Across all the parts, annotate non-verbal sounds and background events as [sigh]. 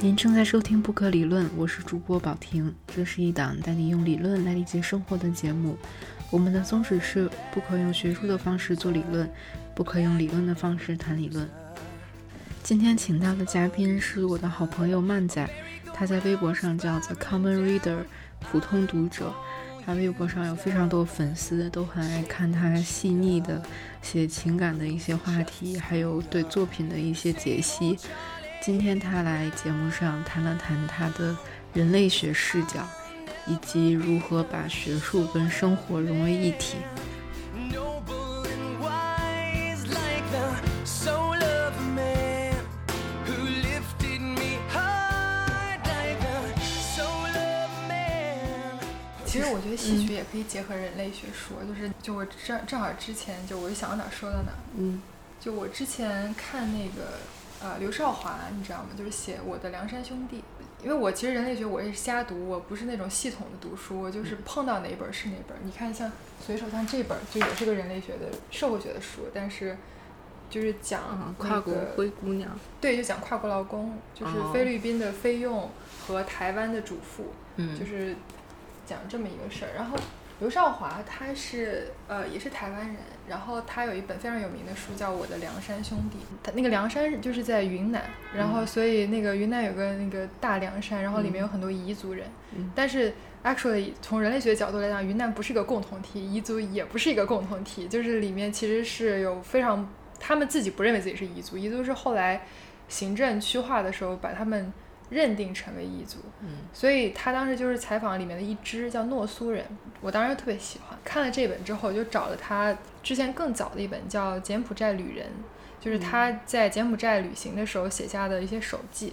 您正在收听《不可理论》，我是主播宝婷。这是一档带你用理论来理解生活的节目。我们的宗旨是：不可用学术的方式做理论，不可用理论的方式谈理论。今天请到的嘉宾是我的好朋友曼仔，他在微博上叫 The Common Reader，普通读者。他微博上有非常多粉丝，都很爱看他细腻的写情感的一些话题，还有对作品的一些解析。今天他来节目上谈了谈他的人类学视角，以及如何把学术跟生活融为一体。其实我觉得戏曲也可以结合人类学说，就是就我正正好之前就我就想到哪说到哪。嗯，就我之前看那个呃刘少华，你知道吗？就是写《我的梁山兄弟》，因为我其实人类学我也是瞎读，我不是那种系统的读书，我就是碰到哪本是哪本。你看像随手像这本就也是个人类学的社会学的书，但是就是讲跨国灰姑娘，对，就讲跨国劳工，就是菲律宾的菲佣和台湾的主妇，嗯，就是。讲这么一个事儿，然后刘少华他是呃也是台湾人，然后他有一本非常有名的书叫《我的梁山兄弟》，他那个梁山就是在云南，然后所以那个云南有个那个大凉山，然后里面有很多彝族人，但是 actually 从人类学角度来讲，云南不是个共同体，彝族也不是一个共同体，就是里面其实是有非常他们自己不认为自己是彝族，彝族是后来行政区划的时候把他们。认定成为异族，嗯，所以他当时就是采访里面的一支叫诺苏人，我当时特别喜欢。看了这本之后，就找了他之前更早的一本叫《柬埔寨旅人》，就是他在柬埔寨旅行的时候写下的一些手记。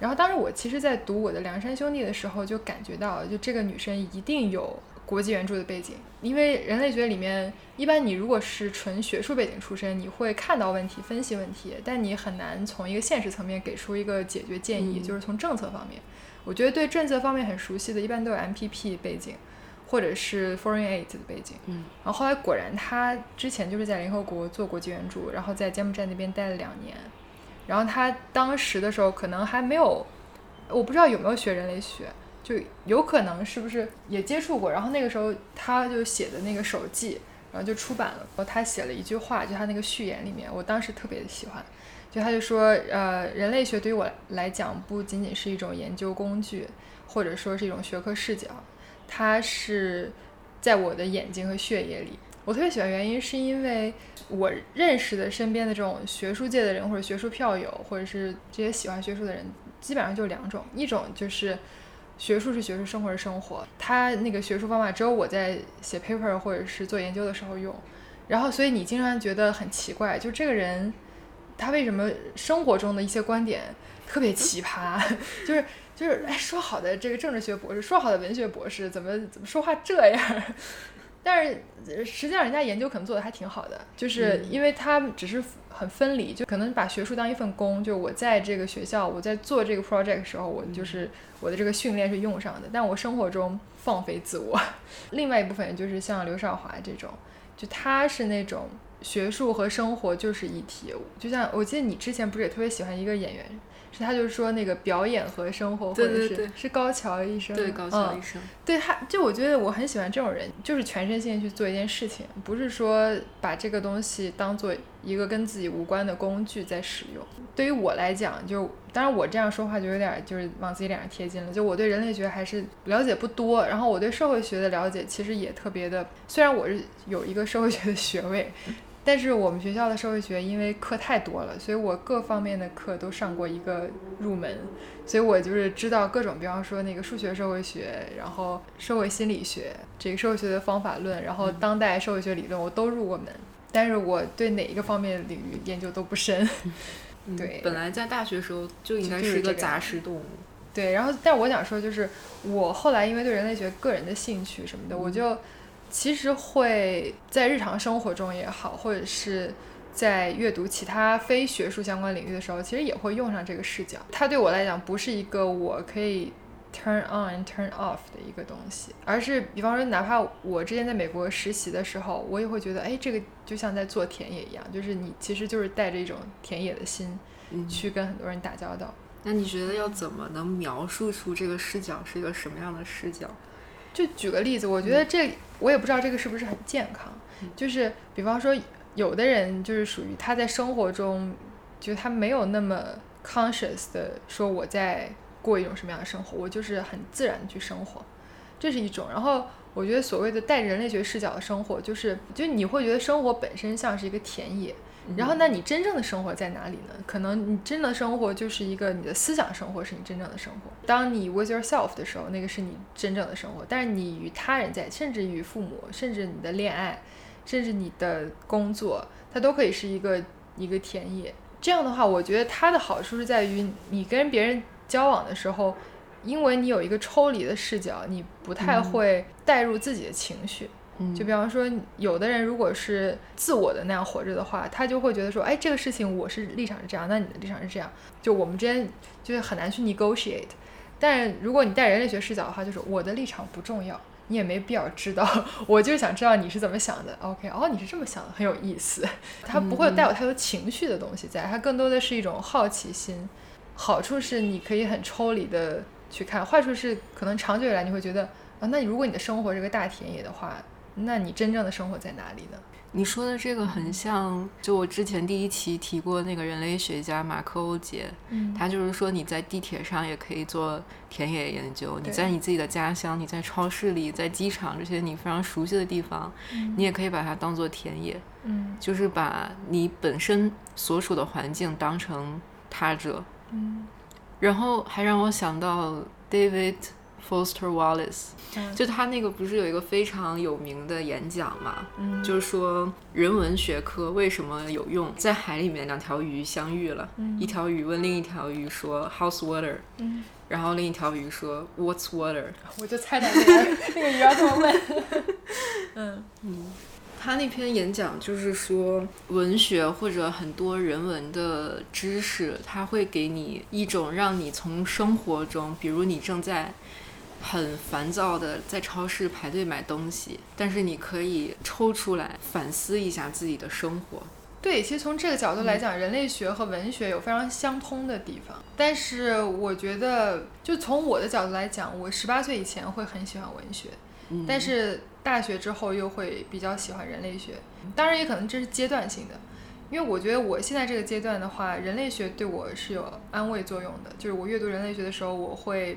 然后当时我其实，在读我的《梁山兄弟》的时候，就感觉到，就这个女生一定有。国际援助的背景，因为人类学里面，一般你如果是纯学术背景出身，你会看到问题、分析问题，但你很难从一个现实层面给出一个解决建议。就是从政策方面，我觉得对政策方面很熟悉的，一般都有 MPP 背景，或者是 Foreign Aid 的背景。嗯，然后后来果然他之前就是在联合国做国际援助，然后在柬埔寨那边待了两年，然后他当时的时候可能还没有，我不知道有没有学人类学。就有可能是不是也接触过，然后那个时候他就写的那个手记，然后就出版了。然后他写了一句话，就他那个序言里面，我当时特别的喜欢。就他就说，呃，人类学对于我来讲不仅仅是一种研究工具，或者说是一种学科视角，它是在我的眼睛和血液里。我特别喜欢原因是因为我认识的身边的这种学术界的人或者学术票友，或者是这些喜欢学术的人，基本上就两种，一种就是。学术是学术，生活是生活。他那个学术方法只有我在写 paper 或者是做研究的时候用，然后所以你经常觉得很奇怪，就这个人他为什么生活中的一些观点特别奇葩？[laughs] 就是就是哎，说好的这个政治学博士，说好的文学博士，怎么怎么说话这样？但是实际上人家研究可能做的还挺好的，就是因为他只是。很分离，就可能把学术当一份工。就我在这个学校，我在做这个 project 的时候，我就是我的这个训练是用上的。但我生活中放飞自我。[laughs] 另外一部分就是像刘少华这种，就他是那种学术和生活就是一体。就像我记得你之前不是也特别喜欢一个演员。是他就是说那个表演和生活，或者是是高桥医生，对高桥医生，对他就我觉得我很喜欢这种人，就是全身心去做一件事情，不是说把这个东西当做一个跟自己无关的工具在使用。对于我来讲，就当然我这样说话就有点就是往自己脸上贴金了。就我对人类学还是了解不多，然后我对社会学的了解其实也特别的，虽然我是有一个社会学的学位。但是我们学校的社会学因为课太多了，所以我各方面的课都上过一个入门，所以我就是知道各种，比方说那个数学社会学，然后社会心理学，这个社会学的方法论，然后当代社会学理论我都入过门。但是我对哪一个方面领域研究都不深。对，本来在大学时候就应该是一个杂食动物。对，然后但我想说，就是我后来因为对人类学个人的兴趣什么的，我就。其实会在日常生活中也好，或者是在阅读其他非学术相关领域的时候，其实也会用上这个视角。它对我来讲不是一个我可以 turn on and turn off 的一个东西，而是比方说，哪怕我之前在美国实习的时候，我也会觉得，哎，这个就像在做田野一样，就是你其实就是带着一种田野的心去跟很多人打交道。那你觉得要怎么能描述出这个视角是一个什么样的视角？就举个例子，我觉得这我也不知道这个是不是很健康。就是比方说，有的人就是属于他在生活中，就他没有那么 conscious 的说我在过一种什么样的生活，我就是很自然的去生活，这是一种。然后我觉得所谓的带人类学视角的生活，就是就你会觉得生活本身像是一个田野。然后，那你真正的生活在哪里呢？可能你真的生活就是一个你的思想生活是你真正的生活。当你 with yourself 的时候，那个是你真正的生活。但是你与他人在，甚至与父母，甚至你的恋爱，甚至你的工作，它都可以是一个一个田野。这样的话，我觉得它的好处是在于你跟别人交往的时候，因为你有一个抽离的视角，你不太会带入自己的情绪。就比方说，有的人如果是自我的那样活着的话，他就会觉得说，哎，这个事情我是立场是这样，那你的立场是这样，就我们之间就是很难去 negotiate。但如果你带人类学视角的话，就是我的立场不重要，你也没必要知道，[laughs] 我就是想知道你是怎么想的。OK，哦，你是这么想的，很有意思。他不会带有太多情绪的东西在，它更多的是一种好奇心。好处是你可以很抽离的去看，坏处是可能长久以来你会觉得啊，那如果你的生活是个大田野的话。那你真正的生活在哪里呢？你说的这个很像，就我之前第一期提过那个人类学家马克欧杰，嗯，他就是说你在地铁上也可以做田野研究，你在你自己的家乡，你在超市里，在机场这些你非常熟悉的地方，你也可以把它当做田野，嗯，就是把你本身所处的环境当成他者，嗯，然后还让我想到 David。Foster Wallace，就他那个不是有一个非常有名的演讲嘛？嗯，就是说人文学科为什么有用？在海里面两条鱼相遇了，一条鱼问另一条鱼说 How's water？嗯，然后另一条鱼说 What's water？我就猜到那个那个鱼要这么问。[laughs] 嗯嗯。他那篇演讲就是说，文学或者很多人文的知识，它会给你一种让你从生活中，比如你正在。很烦躁的在超市排队买东西，但是你可以抽出来反思一下自己的生活。对，其实从这个角度来讲，人类学和文学有非常相通的地方。但是我觉得，就从我的角度来讲，我十八岁以前会很喜欢文学，但是大学之后又会比较喜欢人类学。当然，也可能这是阶段性的，因为我觉得我现在这个阶段的话，人类学对我是有安慰作用的。就是我阅读人类学的时候，我会。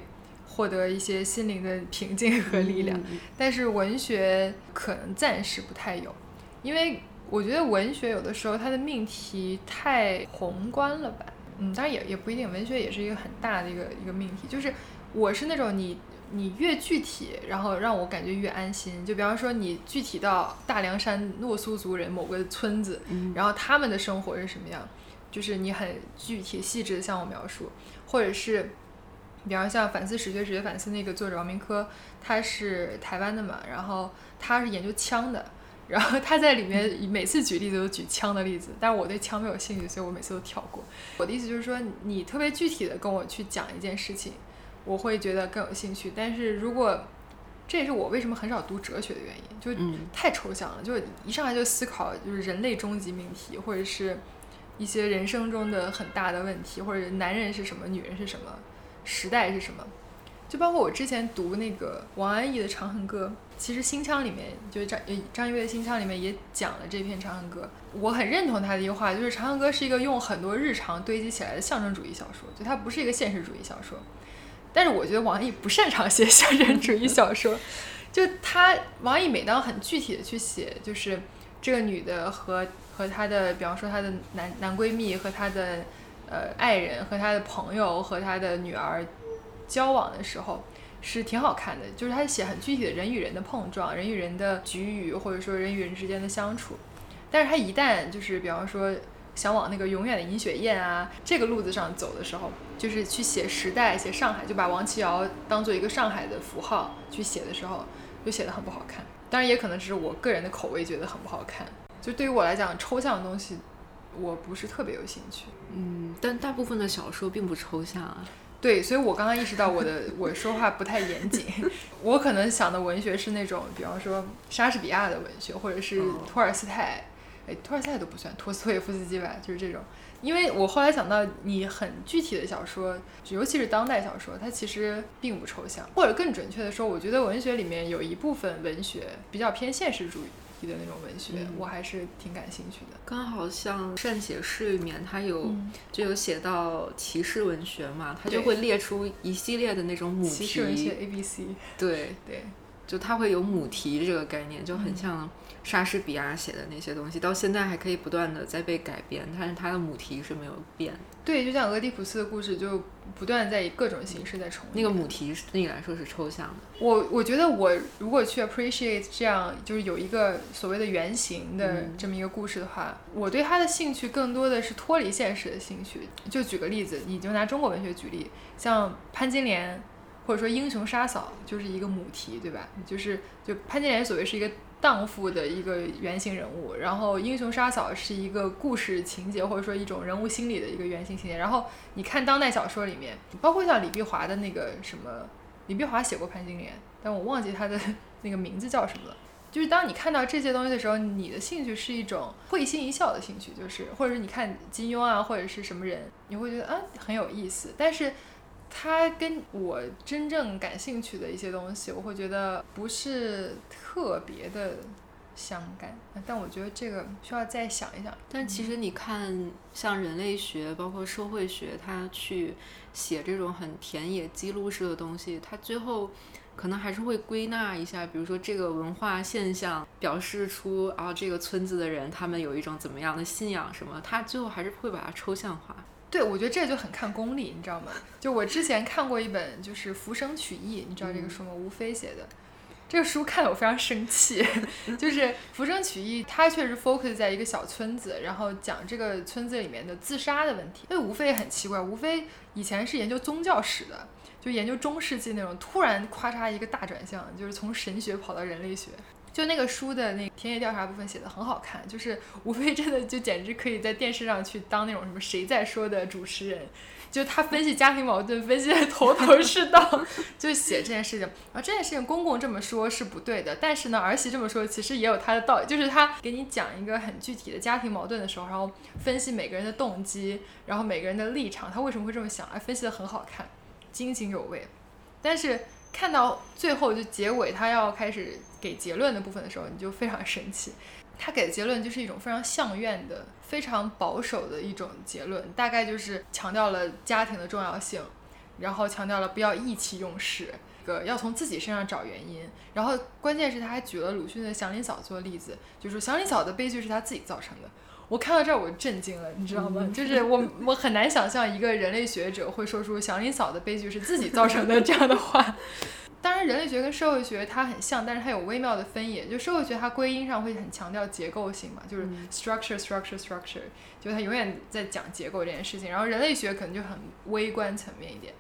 获得一些心灵的平静和力量，但是文学可能暂时不太有，因为我觉得文学有的时候它的命题太宏观了吧，嗯，当然也也不一定，文学也是一个很大的一个一个命题，就是我是那种你你越具体，然后让我感觉越安心，就比方说你具体到大凉山诺苏族人某个村子，然后他们的生活是什么样，就是你很具体细致的向我描述，或者是。比方像反思史学、史学反思那个作者王明科，他是台湾的嘛，然后他是研究枪的，然后他在里面每次举例子都举枪的例子，但是我对枪没有兴趣，所以我每次都跳过。我的意思就是说，你特别具体的跟我去讲一件事情，我会觉得更有兴趣。但是如果这也是我为什么很少读哲学的原因，就太抽象了，就一上来就思考就是人类终极命题，或者是一些人生中的很大的问题，或者男人是什么，女人是什么。时代是什么？就包括我之前读那个王安忆的《长恨歌》，其实《新腔》里面，就是张张一岳的《新腔》里面也讲了这篇《长恨歌》。我很认同他的一句话，就是《长恨歌》是一个用很多日常堆积起来的象征主义小说，就它不是一个现实主义小说。但是我觉得王安忆不擅长写象征主义小说，就他王安忆每当很具体的去写，就是这个女的和和她的，比方说她的男男闺蜜和她的。呃，爱人和他的朋友和他的女儿交往的时候是挺好看的，就是他写很具体的人与人的碰撞，人与人的局语，或者说人与人之间的相处。但是他一旦就是比方说想往那个永远的银雪燕啊这个路子上走的时候，就是去写时代、写上海，就把王琦瑶当做一个上海的符号去写的时候，就写的很不好看。当然也可能只是我个人的口味觉得很不好看。就对于我来讲，抽象的东西。我不是特别有兴趣，嗯，但大部分的小说并不抽象啊。对，所以我刚刚意识到我的我说话不太严谨。[laughs] 我可能想的文学是那种，比方说莎士比亚的文学，或者是托尔斯泰哎，托尔斯泰都不算，托斯托耶夫斯基吧，就是这种。因为我后来想到，你很具体的小说，尤其是当代小说，它其实并不抽象，或者更准确的说，我觉得文学里面有一部分文学比较偏现实主义的那种文学，我还是挺感兴趣的。刚好像善写诗里面，它有就有写到骑士文学嘛，它就会列出一系列的那种母题。骑士文学 A B C。对对，就它会有母题这个概念，就很像。莎士比亚写的那些东西，到现在还可以不断的在被改编，但是它的母题是没有变。对，就像俄狄浦斯的故事，就不断在以各种形式在重。那个母题对你来说是抽象的。我我觉得我如果去 appreciate 这样，就是有一个所谓的原型的这么一个故事的话，我对它的兴趣更多的是脱离现实的兴趣。就举个例子，你就拿中国文学举例，像潘金莲，或者说英雄杀嫂，就是一个母题，对吧？就是就潘金莲所谓是一个。荡妇的一个原型人物，然后英雄杀嫂是一个故事情节或者说一种人物心理的一个原型情节。然后你看当代小说里面，包括像李碧华的那个什么，李碧华写过潘金莲，但我忘记他的那个名字叫什么了。就是当你看到这些东西的时候，你的兴趣是一种会心一笑的兴趣，就是或者是你看金庸啊或者是什么人，你会觉得啊很有意思，但是。它跟我真正感兴趣的一些东西，我会觉得不是特别的相干。但我觉得这个需要再想一想。但其实你看，像人类学，包括社会学，它去写这种很田野记录式的东西，它最后可能还是会归纳一下，比如说这个文化现象表示出啊，这个村子的人他们有一种怎么样的信仰什么，它最后还是会把它抽象化。对，我觉得这就很看功力，你知道吗？就我之前看过一本，就是《浮生取义》，你知道这个书吗？吴飞写的。这个书看得我非常生气。[laughs] 就是《浮生取义》，它确实 focus 在一个小村子，然后讲这个村子里面的自杀的问题。因为吴飞也很奇怪，吴飞以前是研究宗教史的，就研究中世纪那种，突然咔嚓一个大转向，就是从神学跑到人类学。就那个书的那个田野调查部分写的很好看，[laughs] 就是吴非真的就简直可以在电视上去当那种什么谁在说的主持人，就他分析家庭矛盾分析的头头是道，[laughs] 就写这件事情。啊，这件事情公公这么说是不对的，但是呢儿媳这么说其实也有他的道理，就是他给你讲一个很具体的家庭矛盾的时候，然后分析每个人的动机，然后每个人的立场，他为什么会这么想，哎，分析的很好看，津津有味。但是看到最后就结尾，他要开始。给结论的部分的时候，你就非常生气。他给的结论就是一种非常相怨的、非常保守的一种结论，大概就是强调了家庭的重要性，然后强调了不要意气用事，个要从自己身上找原因。然后关键是他还举了鲁迅的祥林嫂做例子，就说祥林嫂的悲剧是他自己造成的。我看到这儿我震惊了，你知道吗？就是我我很难想象一个人类学者会说出祥林嫂的悲剧是自己造成的这样的话。当然，人类学跟社会学它很像，但是它有微妙的分野。就社会学它归因上会很强调结构性嘛，就是 structure structure structure，就它永远在讲结构这件事情。然后人类学可能就很微观层面一点。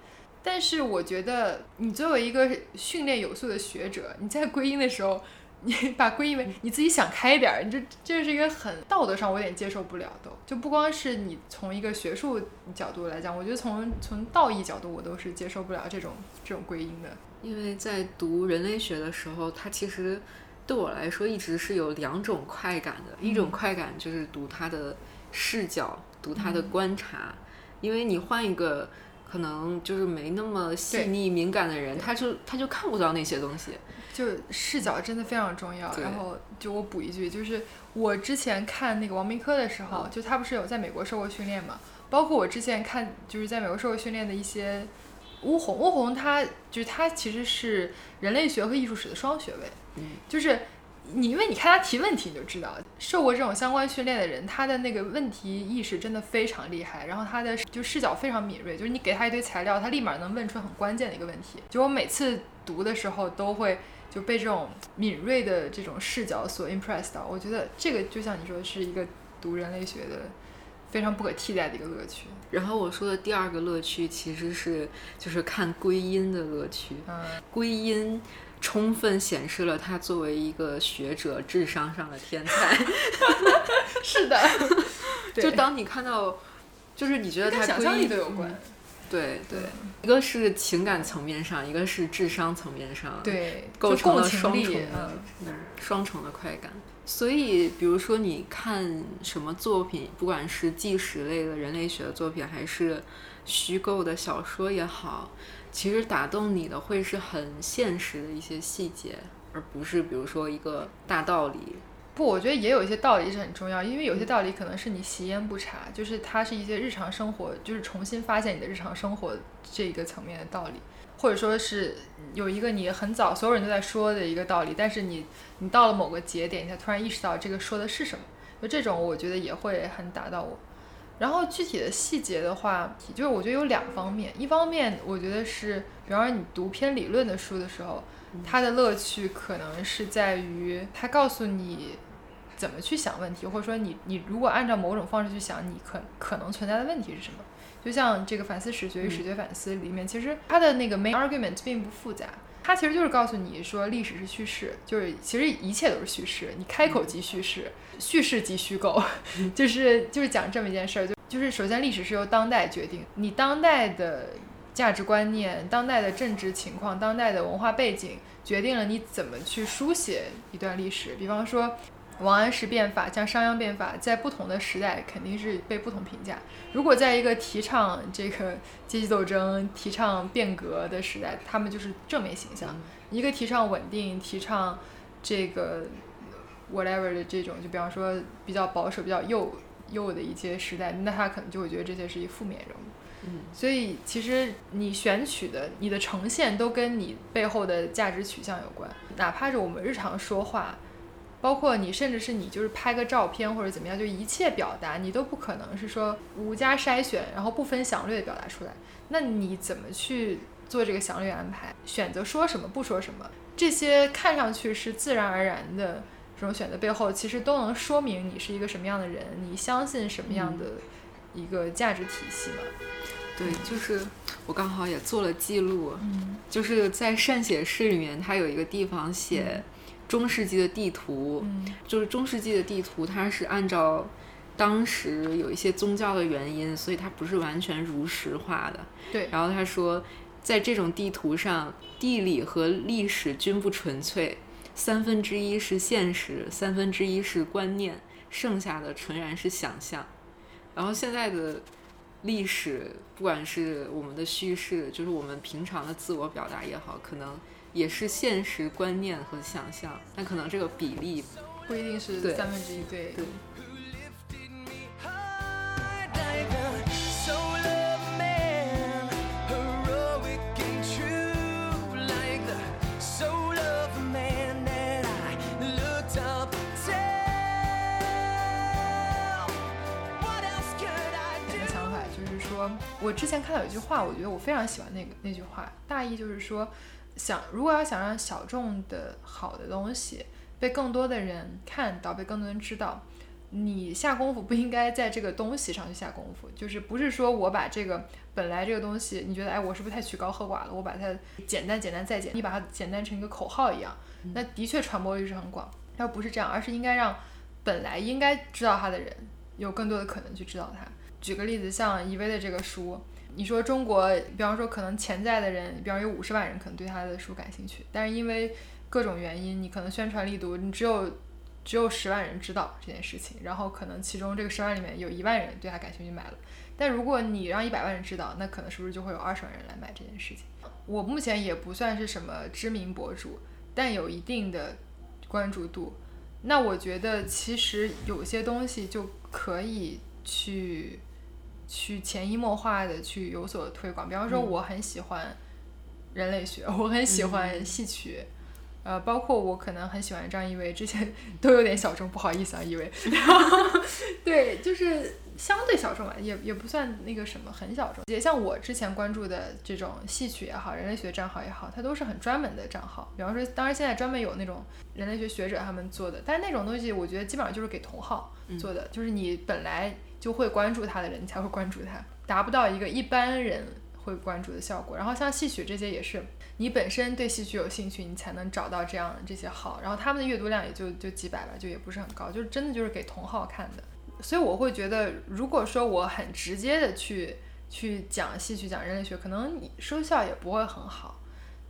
但是我觉得，你作为一个训练有素的学者，你在归因的时候，你把归因为你自己想开一点儿，你这这是一个很道德上我有点接受不了的。就不光是你从一个学术角度来讲，我觉得从从道义角度，我都是接受不了这种这种归因的。因为在读人类学的时候，它其实对我来说一直是有两种快感的。一种快感就是读它的视角，读它的观察。因为你换一个可能就是没那么细腻敏感的人，他就他就看不到那些东西。就视角真的非常重要。然后就我补一句，就是我之前看那个王明科的时候，就他不是有在美国受过训练嘛？包括我之前看就是在美国受过训练的一些。乌红，乌红，他就是他其实是人类学和艺术史的双学位。嗯，就是你，因为你看他提问题，你就知道受过这种相关训练的人，他的那个问题意识真的非常厉害，然后他的就视角非常敏锐，就是你给他一堆材料，他立马能问出很关键的一个问题。就我每次读的时候，都会就被这种敏锐的这种视角所 impressed 到。我觉得这个就像你说，是一个读人类学的。非常不可替代的一个乐趣。然后我说的第二个乐趣其实是就是看归因的乐趣。嗯，归因充分显示了他作为一个学者智商上的天才。[laughs] [laughs] 是的，就当你看到，就是你觉得他想象力都有关。对对，一个是情感层面上，一个是智商层面上，对，构成了双重，的嗯，嗯双重的快感。所以，比如说你看什么作品，不管是纪实类的人类学的作品，还是虚构的小说也好，其实打动你的会是很现实的一些细节，而不是比如说一个大道理。不，我觉得也有一些道理是很重要，因为有些道理可能是你习焉不察，就是它是一些日常生活，就是重新发现你的日常生活这一个层面的道理，或者说是有一个你很早所有人都在说的一个道理，但是你你到了某个节点，你才突然意识到这个说的是什么，就这种我觉得也会很打到我。然后具体的细节的话，就是我觉得有两方面，一方面我觉得是，比方说你读偏理论的书的时候，它的乐趣可能是在于它告诉你怎么去想问题，或者说你你如果按照某种方式去想，你可可能存在的问题是什么？就像这个反思史学与史学反思里面，其实它的那个 main argument 并不复杂，它其实就是告诉你说历史是叙事，就是其实一切都是叙事，你开口即叙事，叙事即虚构，[laughs] 就是就是讲这么一件事儿，就就是首先历史是由当代决定，你当代的价值观念、当代的政治情况、当代的文化背景，决定了你怎么去书写一段历史。比方说，王安石变法，像商鞅变法，在不同的时代肯定是被不同评价。如果在一个提倡这个阶级斗争、提倡变革的时代，他们就是正面形象；一个提倡稳定、提倡这个 whatever 的这种，就比方说比较保守、比较右右的一些时代，那他可能就会觉得这些是一负面人物。嗯所以其实你选取的、你的呈现都跟你背后的价值取向有关，哪怕是我们日常说话，包括你甚至是你就是拍个照片或者怎么样，就一切表达你都不可能是说无加筛选，然后不分详略的表达出来。那你怎么去做这个详略安排？选择说什么，不说什么，这些看上去是自然而然的这种选择背后，其实都能说明你是一个什么样的人，你相信什么样的一个价值体系嘛。对，就是我刚好也做了记录，嗯就是在善写室里面，它有一个地方写中世纪的地图，嗯就是中世纪的地图，它是按照当时有一些宗教的原因，所以它不是完全如实画的。对然后他说，在这种地图上，地理和历史均不纯粹，三分之一是现实，三分之一是观念，剩下的纯然是想象。然后现在的历史，不管是我们的叙事，就是我们平常的自我表达也好，可能也是现实观念和想象，但可能这个比例不一定是对三分之一，对对?想法就是说，我之前看到有一句话，我觉得我非常喜欢那个那句话，大意就是说，想如果要想让小众的好的东西被更多的人看到，被更多人知道，你下功夫不应该在这个东西上去下功夫，就是不是说我把这个本来这个东西，你觉得哎我是不是太曲高和寡了？我把它简单简单再简，你把它简单成一个口号一样，那的确传播率是很广。要不是这样，而是应该让本来应该知道它的人有更多的可能去知道它。举个例子，像一薇的这个书，你说中国，比方说可能潜在的人，比方有五十万人可能对他的书感兴趣，但是因为各种原因，你可能宣传力度，你只有只有十万人知道这件事情，然后可能其中这个十万里面有一万人对他感兴趣买了，但如果你让一百万人知道，那可能是不是就会有二十万人来买这件事情？我目前也不算是什么知名博主，但有一定的关注度。那我觉得其实有些东西就可以去去潜移默化的去有所推广。比方说，嗯我很喜欢人类学，我很喜欢戏曲。呃，包括我可能很喜欢张一维，之前 [laughs] 都有点小众，不好意思啊，一维。然后，对，就是相对小众吧，也也不算那个什么很小众。也像我之前关注的这种戏曲也好，人类学账号也好，它都是很专门的账号。比方说，当然现在专门有那种人类学学者他们做的，但是那种东西我觉得基本上就是给同号做的，就是你本来就会关注他的人，你才会关注他，达不到一个一般人会关注的效果。然后像戏曲这些也是，你本身对戏曲有兴趣，你才能找到这样这些号，然后他们的阅读量也就就几百吧，就也不是很高，就是真的就是给同号看的。所以我会觉得，如果说我很直接的去去讲戏曲、讲人类学，可能你收效也不会很好。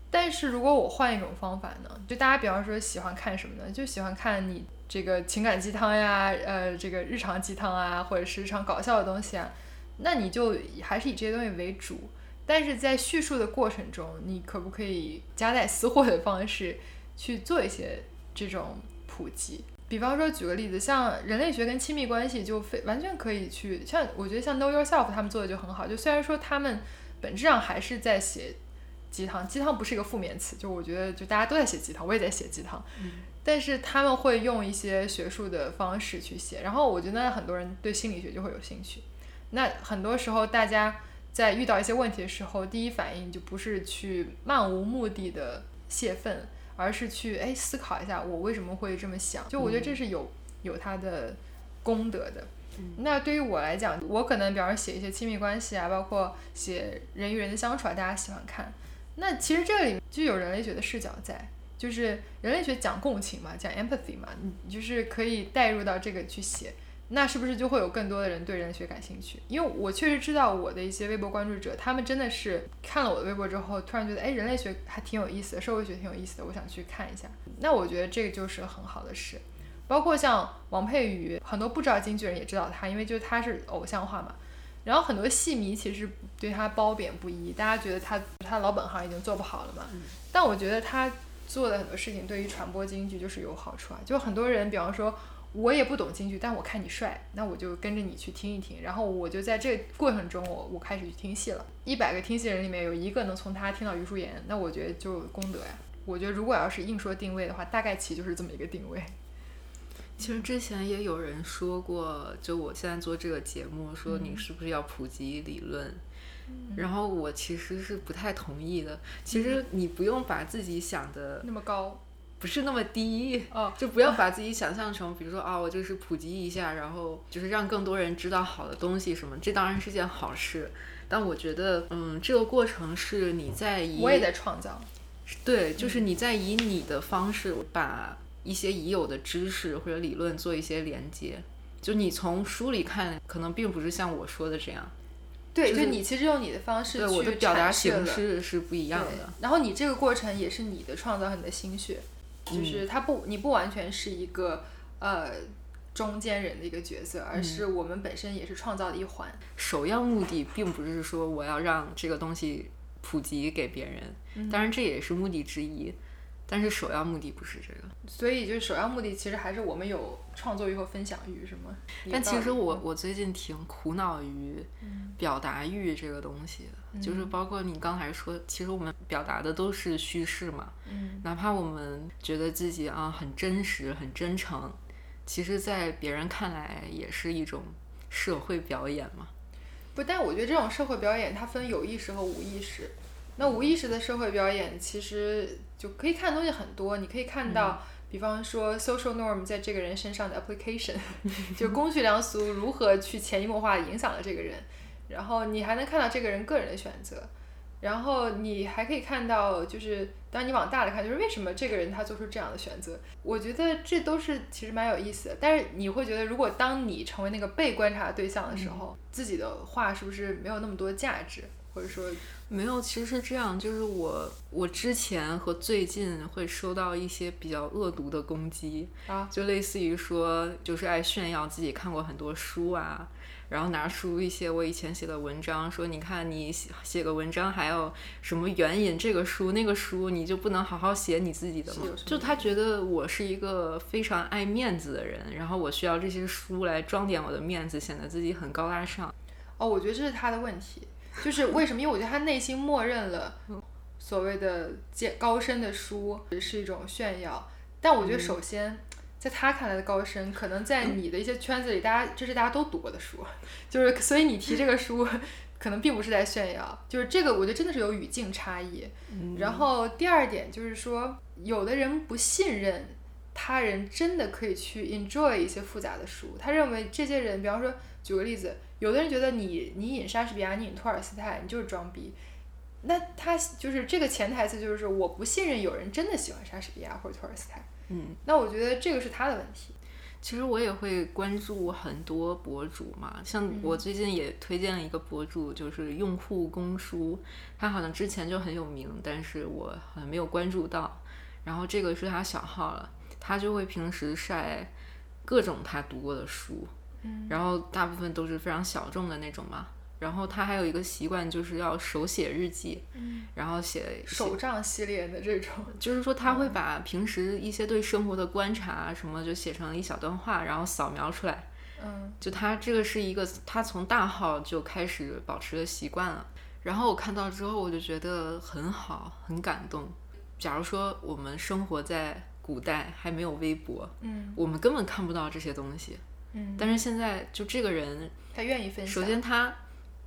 但是如果我换一种方法呢？就大家比方说喜欢看什么呢？就喜欢看你这个情感鸡汤呀，呃，这个日常鸡汤啊，或者是日常搞笑的东西啊，那你就还是以这些东西为主。但是在叙述的过程中，你可不可以夹带私货的方式去做一些这种普及？比方说，举个例子，像人类学跟亲密关系就非完全可以去，像我觉得像 Know Yourself 他们做的就很好。就虽然说他们本质上还是在写鸡汤，鸡汤不是一个负面词，就我觉得就大家都在写鸡汤，我也在写鸡汤，但是他们会用一些学术的方式去写，然后我觉得很多人对心理学就会有兴趣。那很多时候大家。在遇到一些问题的时候，第一反应就不是去漫无目的的泄愤，而是去哎思考一下我为什么会这么想。就我觉得这是有有它的功德的。那对于我来讲，我可能比方说写一些亲密关系啊，包括写人与人的相处啊，大家喜欢看。那其实这个里面就有人类学的视角在，就是人类学讲共情嘛，讲 empathy 嘛，你就是可以带入到这个去写。那是不是就会有更多的人对人类学感兴趣？因为我确实知道我的一些微博关注者，他们真的是看了我的微博之后，突然觉得，哎，人类学还挺有意思的，社会学挺有意思的，我想去看一下。那我觉得这个就是很好的事。包括像王佩瑜，很多不知道京剧人也知道他，因为就是他是偶像化嘛。然后很多戏迷其实对他褒贬不一，大家觉得他他老本行已经做不好了嘛。但我觉得他做的很多事情对于传播京剧就是有好处啊。就很多人，比方说。我也不懂京剧，但我看你帅，那我就跟着你去听一听。然后我就在这过程中，我我开始去听戏了。一百个听戏人里面有一个能从他听到余淑妍，那我觉得就功德呀。我觉得如果要是硬说定位的话，大概其就是这么一个定位。[laughs] 其实之前也有人说过，就我现在做这个节目，说你是不是要普及理论？然后我其实是不太同意的。其实你不用把自己想的那么高。不是那么低，哦，就不要把自己想象成，比如说啊，我就是普及一下，然后就是让更多人知道好的东西什么，这当然是件好事。但我觉得，嗯，这个过程是你在以我也在创造，对，就是你在以你的方式把一些已有的知识或者理论做一些连接。就你从书里看，可能并不是像我说的这样。对，就你其实用你的方式去我的表达形式是不一样的。然后你这个过程也是你的创造和你的心血。就是它不，你不完全是一个呃中间人的一个角色，而是我们本身也是创造的一环。首要目的并不是说我要让这个东西普及给别人，当然这也是目的之一。但是首要目的不是这个，所以就是首要目的其实还是我们有创作欲和分享欲，是吗？但其实我我最近挺苦恼于表达欲这个东西的，就是包括你刚才说，其实我们表达的都是叙事嘛，哪怕我们觉得自己啊很真实、很真诚，其实，在别人看来也是一种社会表演嘛。不，但我觉得这种社会表演它分有意识和无意识。那无意识的社会表演，其实就可以看的东西很多。你可以看到，比方说 social norm 在这个人身上的 application，[laughs] 就公序良俗如何去潜移默化影响了这个人。然后你还能看到这个人个人的选择。然后你还可以看到，就是当你往大了看，就是为什么这个人他做出这样的选择。我觉得这都是其实蛮有意思的。但是你会觉得，如果当你成为那个被观察的对象的时候，自己的话是不是没有那么多价值？或者说没有，其实是这样，就是我我之前和最近会收到一些比较恶毒的攻击啊，就类似于说就是爱炫耀自己看过很多书啊，然后拿出一些我以前写的文章，说你看你写写个文章还要什么援引这个书那个书，你就不能好好写你自己的吗？就他觉得我是一个非常爱面子的人，然后我需要这些书来装点我的面子，显得自己很高大上。哦，我觉得这是他的问题。就是为什么？因为我觉得他内心默认了所谓的高高深的书是一种炫耀，但我觉得首先在他看来的高深，可能在你的一些圈子里，大家这是大家都读过的书，就是所以你提这个书，可能并不是在炫耀，就是这个我觉得真的是有语境差异。然后第二点就是说，有的人不信任他人真的可以去 enjoy 一些复杂的书，他认为这些人，比方说举个例子。有的人觉得你你引莎士比亚，你引托尔斯泰，你就是装逼。那他就是这个潜台词就是我不信任有人真的喜欢莎士比亚或者托尔斯泰。嗯，那我觉得这个是他的问题。其实我也会关注很多博主嘛，像我最近也推荐了一个博主，就是用户公书，他好像之前就很有名，但是我好像没有关注到。然后这个是他小号了，他就会平时晒各种他读过的书，嗯然后大部分都是非常小众的那种嘛。然后他还有一个习惯，就是要手写日记，嗯，然后写手账系列的这种，[laughs] 就是说他会把平时一些对生活的观察啊什么就写成一小段话，然后扫描出来。嗯就他这个是一个他从大号就开始保持的习惯了。然后我看到之后，我就觉得很好，很感动。假如说我们生活在古代，还没有微博，嗯我们根本看不到这些东西。嗯，但是现在，就这个人，他愿意分享。首先他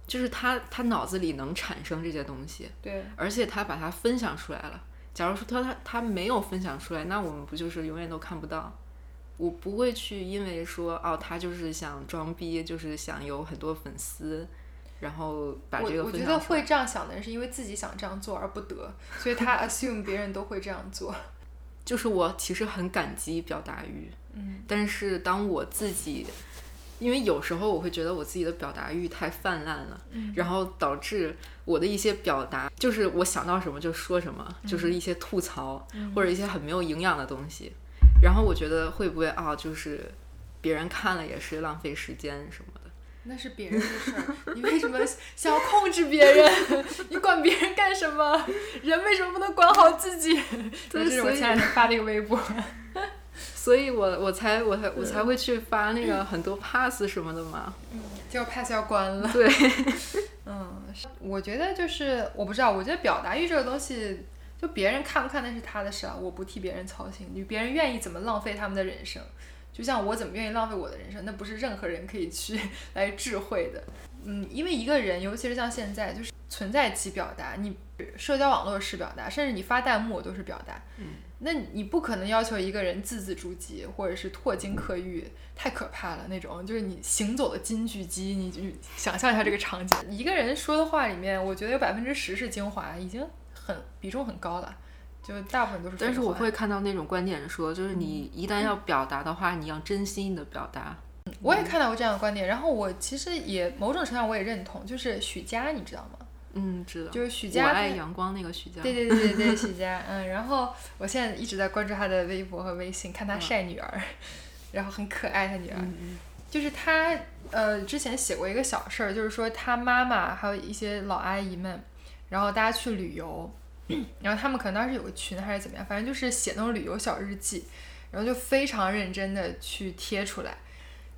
就是他他脑子里能产生这些东西，对，而且他把它分享出来了。假如说他他他没有分享出来，那我们不就是永远都看不到？我不会去因为说哦，他就是想装逼，就是想有很多粉丝，然后把这个我。觉得会这样想的人是因为自己想这样做而不得，所以他 assume 别人都会这样做。[laughs] 就是我其实很感激表达欲，嗯但是当我自己，因为有时候我会觉得我自己的表达欲太泛滥了，嗯然后导致我的一些表达就是我想到什么就说什么，嗯就是一些吐槽、或者一些很没有营养的东西，然后我觉得会不会啊，就是别人看了也是浪费时间什么的。那是别人的事儿，你为什么 [laughs] 想要控制别人？[laughs] 你管别人干什么？人为什么不能管好自己？对 [laughs] 这是我所以前两天发的一个微博。所以我我才我才我才会去发那个很多 pass 什么的嘛。结果 pass 要关了。对，[laughs] 嗯，我觉得就是我不知道，我觉得表达欲这个东西，就别人看不看那是他的事啊，我不替别人操心。你别人愿意怎么浪费他们的人生，就像我怎么愿意浪费我的人生，那不是任何人可以去 [laughs] 来智慧的。嗯，因为一个人，尤其是像现在，就是存在即表达，你社交网络是表达，甚至你发弹幕都是表达。嗯，那你不可能要求一个人字字珠玑，或者是拓金克玉，太可怕了那种。就是你行走的金句机，你就想象一下这个场景，一个人说的话里面，我觉得有百分之十是精华，已经很比重很高了。就大部分都是。但是我会看到那种观点说，就是你一旦要表达的话，你要真心的表达。我也看到过这样的观点，然后我其实也某种程度上我也认同，就是许佳，你知道吗？嗯，知道。就是许我佳她爱阳光那个许佳。对对对对对，许佳，嗯，然后我现在一直在关注他的微博和微信，看他嗯晒女儿，[laughs] 然后很可爱，他女儿，就是他呃之前写过一个小事儿，就是说他妈妈还有一些老阿姨们，然后大家去旅游，[clears throat] 然后他们可能当时有个群还是怎么样，反正就是写那种旅游小日记，然后就非常认真的去贴出来，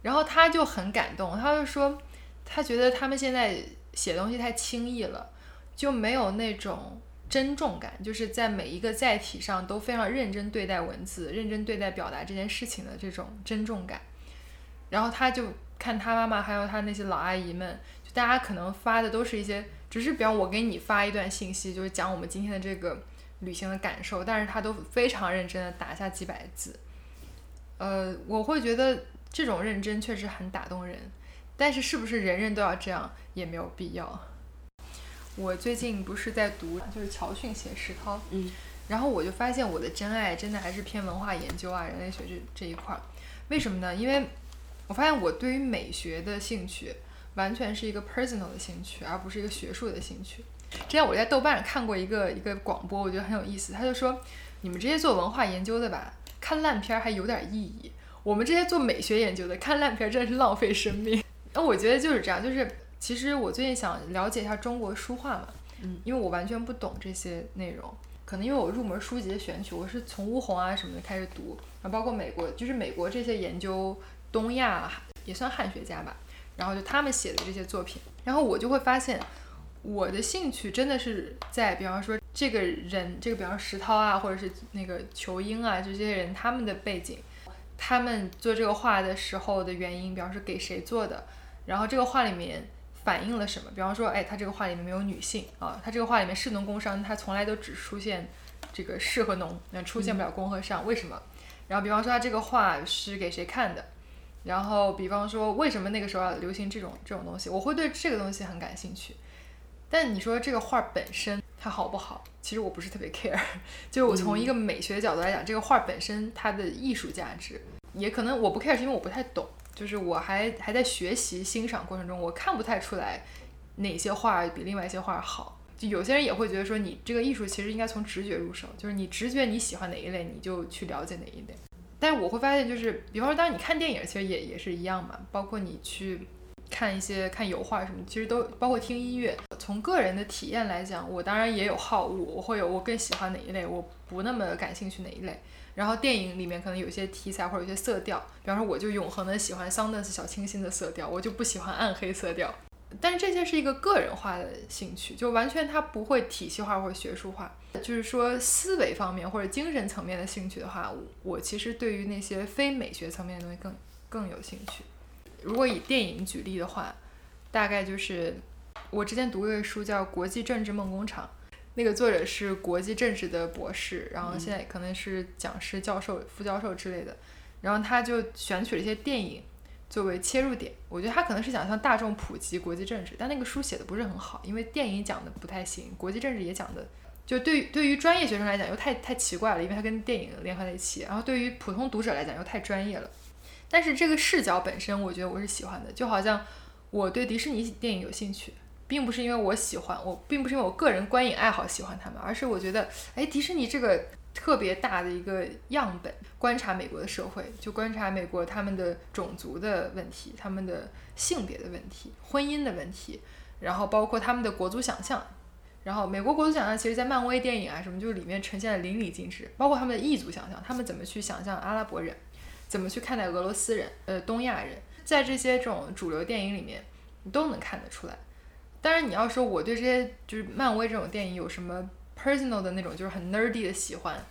然后他就很感动，他就说他觉得他们现在写东西太轻易了，就没有那种珍重感，就是在每一个载体上都非常认真对待文字，认真对待表达这件事情的这种珍重感。然后他就看他妈妈还有他那些老阿姨们，就大家可能发的都是一些，只是比方我给你发一段信息，就是讲我们今天的这个旅行的感受，但是他都非常认真的打下几百字。呃，我会觉得这种认真确实很打动人，但是是不是人人都要这样也没有必要。我最近不是在读就是乔迅写石涛，嗯，然后我就发现我的真爱真的还是偏文化研究啊、人类学这这一块儿。为什么呢？因为我发现我对于美学的兴趣完全是一个 personal 的兴趣，而不是一个学术的兴趣。之前我在豆瓣上看过一个一个广播，我觉得很有意思。他就说，你们这些做文化研究的吧，看烂片儿还有点意义；我们这些做美学研究的，看烂片儿真的是浪费生命。那我觉得就是这样，就是其实我最近想了解一下中国书画嘛，嗯，因为我完全不懂这些内容。可能因为我入门书籍的选取，我是从乌红啊什么的开始读，然后包括美国，就是美国这些研究东亚也算汉学家吧，然后就他们写的这些作品，然后我就会发现，我的兴趣真的是在，比方说这个人，这个比方说石涛啊，或者是那个裘英啊，这些人他们的背景，他们做这个画的时候的原因，比方说给谁做的，然后这个画里面反映了什么？比方说，哎，他这个画里面没有女性啊，他这个画里面士农工商，他从来都只出现这个士和农，那出现不了工和商，为什么？然后比方说他这个画是给谁看的？然后比方说为什么那个时候要流行这种这种东西？我会对这个东西很感兴趣。但你说这个画本身它好不好？其实我不是特别 care，[laughs] 就是我从一个美学角度来讲，这个画本身它的艺术价值，也可能我不 care 是因为我不太懂，就是我还还在学习欣赏过程中，我看不太出来哪些画比另外一些画好。就有些人也会觉得说，你这个艺术其实应该从直觉入手，就是你直觉你喜欢哪一类，你就去了解哪一类。但是我会发现，就是比方说，当你看电影，其实也也是一样嘛，包括你去看一些看油画什么，其实都包括听音乐。从个人的体验来讲，我当然也有好恶，我会有我更喜欢哪一类，我不那么感兴趣哪一类。然后电影里面可能有些题材或者有些色调，比方说我就永恒的喜欢桑德斯小清新的色调，我就不喜欢暗黑色调。但是这些是一个个人化的兴趣，就完全它不会体系化或者学术化。就是说思维方面或者精神层面的兴趣的话，我我其实对于那些非美学层面的东西更更有兴趣。如果以电影举例的话，大概就是我之前读过一个书叫《国际政治梦工厂》，那个作者是国际政治的博士，然后现在可能是讲师、教授、副教授之类的，然后他就选取了一些电影。作为切入点，我觉得他可能是想向大众普及国际政治，但那个书写的不是很好，因为电影讲的不太行，国际政治也讲的，就对于对于专业学生来讲又太太奇怪了，因为它跟电影联合在一起，然后对于普通读者来讲又太专业了。但是这个视角本身，我觉得我是喜欢的，就好像我对迪士尼电影有兴趣，并不是因为我喜欢，我并不是因为我个人观影爱好喜欢他们，而是我觉得，哎，迪士尼这个。特别大的一个样本，观察美国的社会，就观察美国他们的种族的问题，他们的性别的问题，婚姻的问题，然后包括他们的国族想象，然后美国国族想象，其实，在漫威电影啊什么，就是里面呈现的淋漓尽致，包括他们的异族想象，他们怎么去想象阿拉伯人，怎么去看待俄罗斯人，呃，东亚人，在这些这种主流电影里面，你都能看得出来。当然，你要说我对这些就是漫威这种电影有什么？personal 的那种就是很 nerdy 的喜欢，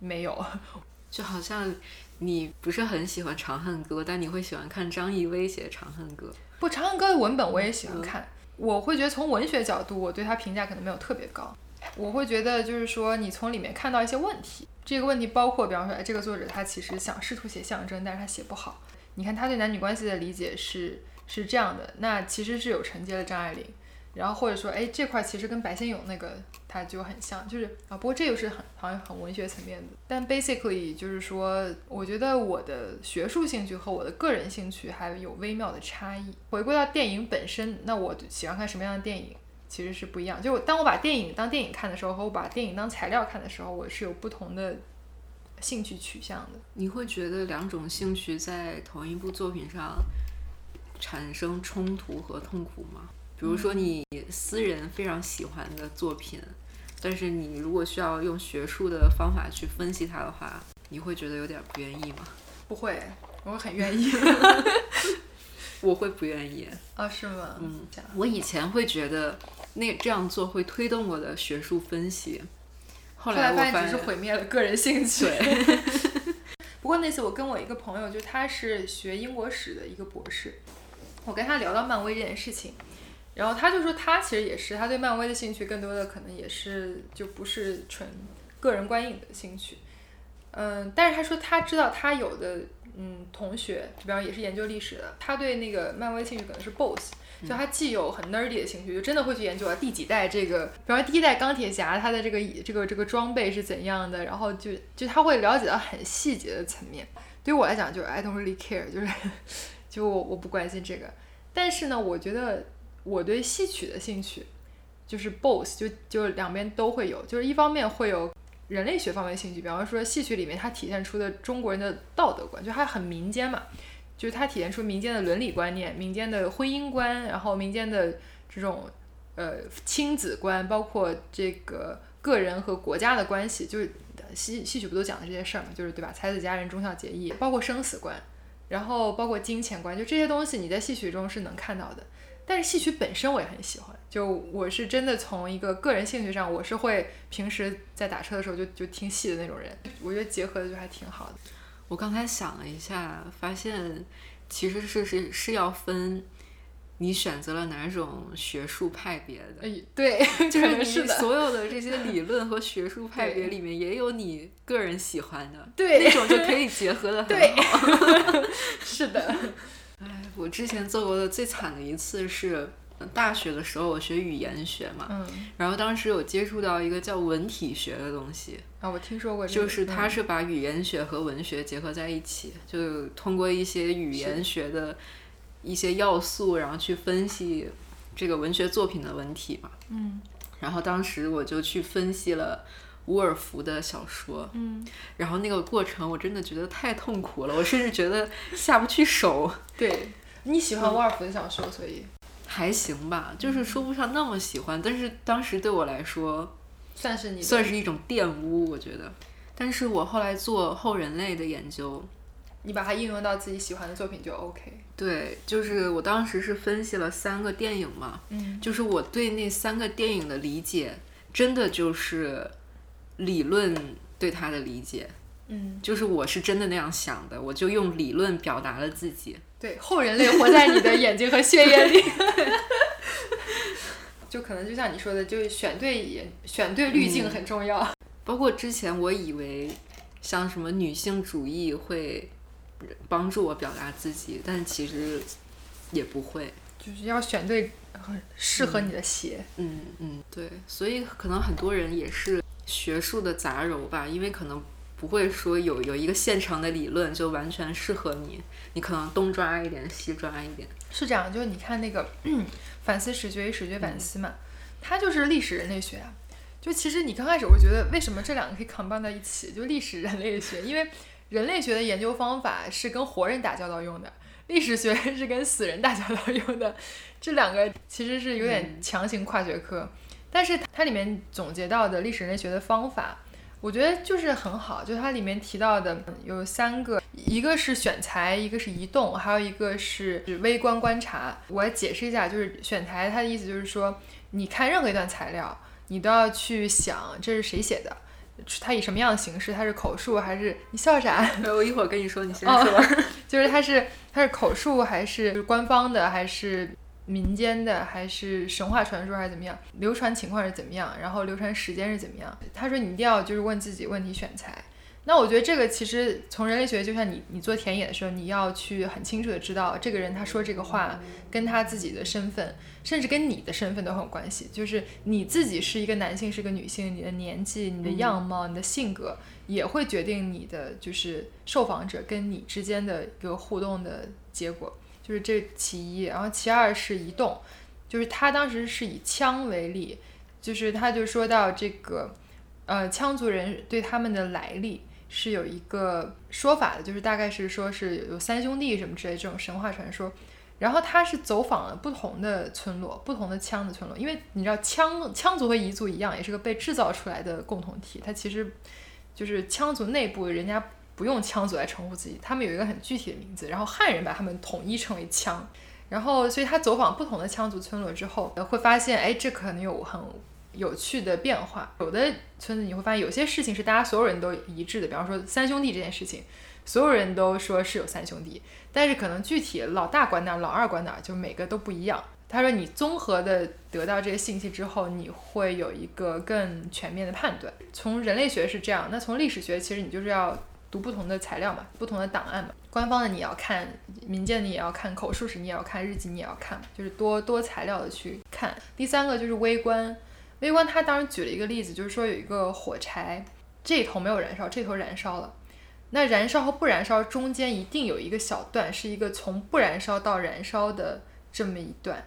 没有，[laughs] 就好像你不是很喜欢《长恨歌》，但你会喜欢看张艺威写《长恨歌》。不，《长恨歌》的文本我也喜欢看，我会觉得从文学角度，我对他评价可能没有特别高。我会觉得就是说，你从里面看到一些问题，这个问题包括，比方说，哎，这个作者他其实想试图写象征，但是他写不好。你看他对男女关系的理解是是这样的，那其实是有承接了张爱玲。然后或者说，哎，这块其实跟白先勇那个他就很像，就是啊，不过这又是很好像很文学层面的。但 basically 就是说，我觉得我的学术兴趣和我的个人兴趣还有微妙的差异。回归到电影本身，那我喜欢看什么样的电影其实是不一样。就当我把电影当电影看的时候，和我把电影当材料看的时候，我是有不同的兴趣取向的。你会觉得两种兴趣在同一部作品上产生冲突和痛苦吗？比如说你私人非常喜欢的作品，但是你如果需要用学术的方法去分析它的话，你会觉得有点不愿意吗？不会，我很愿意。[laughs] 我会不愿意啊？是吗？嗯，我以前会觉得那这样做会推动我的学术分析，后来我发现只是毁灭了个人兴趣。[laughs] 不过那次我跟我一个朋友，就他是学英国史的一个博士，我跟他聊到漫威这件事情。然后他就说，他其实也是，他对漫威的兴趣更多的可能也是就不是纯个人观影的兴趣，嗯，但是他说他知道他有的嗯同学，比方也是研究历史的，他对那个漫威兴趣可能是 both，就他既有很 nerdy 的兴趣，就真的会去研究啊第几代这个，比方说第一代钢铁侠他的这个这个这个装备是怎样的，然后就就他会了解到很细节的层面。对于我来讲，就是 I don't really care，就是就我我不关心这个，但是呢，我觉得。我对戏曲的兴趣就是 both，就就两边都会有，就是一方面会有人类学方面的兴趣，比方说戏曲里面它体现出的中国人的道德观，就它很民间嘛，就是它体现出民间的伦理观念、民间的婚姻观，然后民间的这种呃亲子观，包括这个个人和国家的关系，就是戏戏曲不都讲的这些事儿嘛，就是对吧？才子佳人忠孝节义，包括生死观，然后包括金钱观，就这些东西你在戏曲中是能看到的。但是戏曲本身我也很喜欢，就我是真的从一个个人兴趣上，我是会平时在打车的时候就就听戏的那种人，我觉得结合的就还挺好的。我刚才想了一下，发现其实是是是要分你选择了哪种学术派别的。哎，[laughs] 对，[laughs] 就是你所有的这些理论和学术派别里面也有你个人喜欢的，对，那种就可以结合的 [laughs] 很好。是的。哎，我之前做过的最惨的一次是，大学的时候我学语言学嘛，嗯，然后当时有接触到一个叫文体学的东西，啊，我听说过这个，就是它嗯是把语言学和文学结合在一起，就通过一些语言学的一些要素，然后去分析这个文学作品的文体嘛。嗯然后当时我就去分析了伍尔夫的小说，嗯，然后那个过程我真的觉得太痛苦了，我甚至觉得下不去手。[laughs] 对，你喜欢伍尔夫的小说，所以还行吧，就是说不上那么喜欢，但是当时对我来说算是你算是一种玷污，我觉得。但是我后来做后人类的研究，你把它应用到自己喜欢的作品就 OK。对，就是我当时是分析了三个电影嘛，嗯就是我对那三个电影的理解，真的就是理论对它的理解，嗯，就是我是真的那样想的，我就用理论表达了自己。对，后人类活在你的眼睛和血液里。[laughs] 就可能就像你说的，就是选对眼，选对滤镜很重要。包括之前我以为像什么女性主义会帮助我表达自己，但其实也不会。就是要选对很适合你的鞋。嗯嗯，对，所以可能很多人也是学术的杂糅吧，因为可能不会说有有一个现成的理论就完全适合你，你可能东抓一点西抓一点。是这样，就是你看那个 [clears throat] 反思史学与史学反思嘛，它就是历史人类学啊。就其实你刚开始我觉得为什么这两个可以 combine 到一起，就历史人类学，因为人类学的研究方法是跟活人打交道用的，[laughs] 历史学是跟死人打交道用的，[laughs] 这两个其实是有点强行跨学科。但是它里面总结到的历史人类学的方法，我觉得就是很好，就它里面提到的有三个，一个是选材，一个是移动，还有一个是微观观察。我来解释一下，就是选材，它的意思就是说，你看任何一段材料，你都要去想这是谁写的，它以什么样的形式，它是口述还是你笑啥？我一会儿跟你说，你先哦说。[laughs] 就是它是它是口述还是官方的，还是民间的，还是神话传说，还是怎么样？流传情况是怎么样？然后流传时间是怎么样？他说你一定要就是问自己问题选材。那我觉得这个其实从人类学，就像你你做田野的时候，你要去很清楚的知道这个人他说这个话跟他自己的身份，甚至跟你的身份都很有关系。就是你自己是一个男性，是个女性，你的年纪、你的样貌、你的性格，也会决定你的就是受访者跟你之间的一个互动的结果。就是这其一，然后其二是移动，就是他当时是以羌为例，就是他就说到这个，呃，羌族人对他们的来历是有一个说法的，就是大概是说是有三兄弟什么之类这种神话传说。然后他是走访了不同的村落，不同的羌的村落，因为你知道羌羌族和彝族一样，也是个被制造出来的共同体，它其实就是羌族内部人家不用羌族来称呼自己，他们有一个很具体的名字，然后汉人把他们统一称为羌。然后，所以他走访不同的羌族村落之后，会发现，哎，这可能有很有趣的变化。有的村子你会发现，有些事情是大家所有人都一致的，比方说三兄弟这件事情，所有人都说是有三兄弟，但是可能具体老大管哪儿，老二管哪儿，就每个都不一样。他说，你综合的得到这些信息之后，你会有一个更全面的判断。从人类学是这样，那从历史学其实你就是要读不同的材料嘛，不同的档案嘛。官方的你也要看，民间的你也要看，口述史你也要看，日记你也要看，就是多多材料的去看。第三个就是微观，微观他当时举了一个例子，就是说有一个火柴，这头没有燃烧，这头燃烧了。那燃烧和不燃烧中间一定有一个小段，是一个从不燃烧到燃烧的这么一段。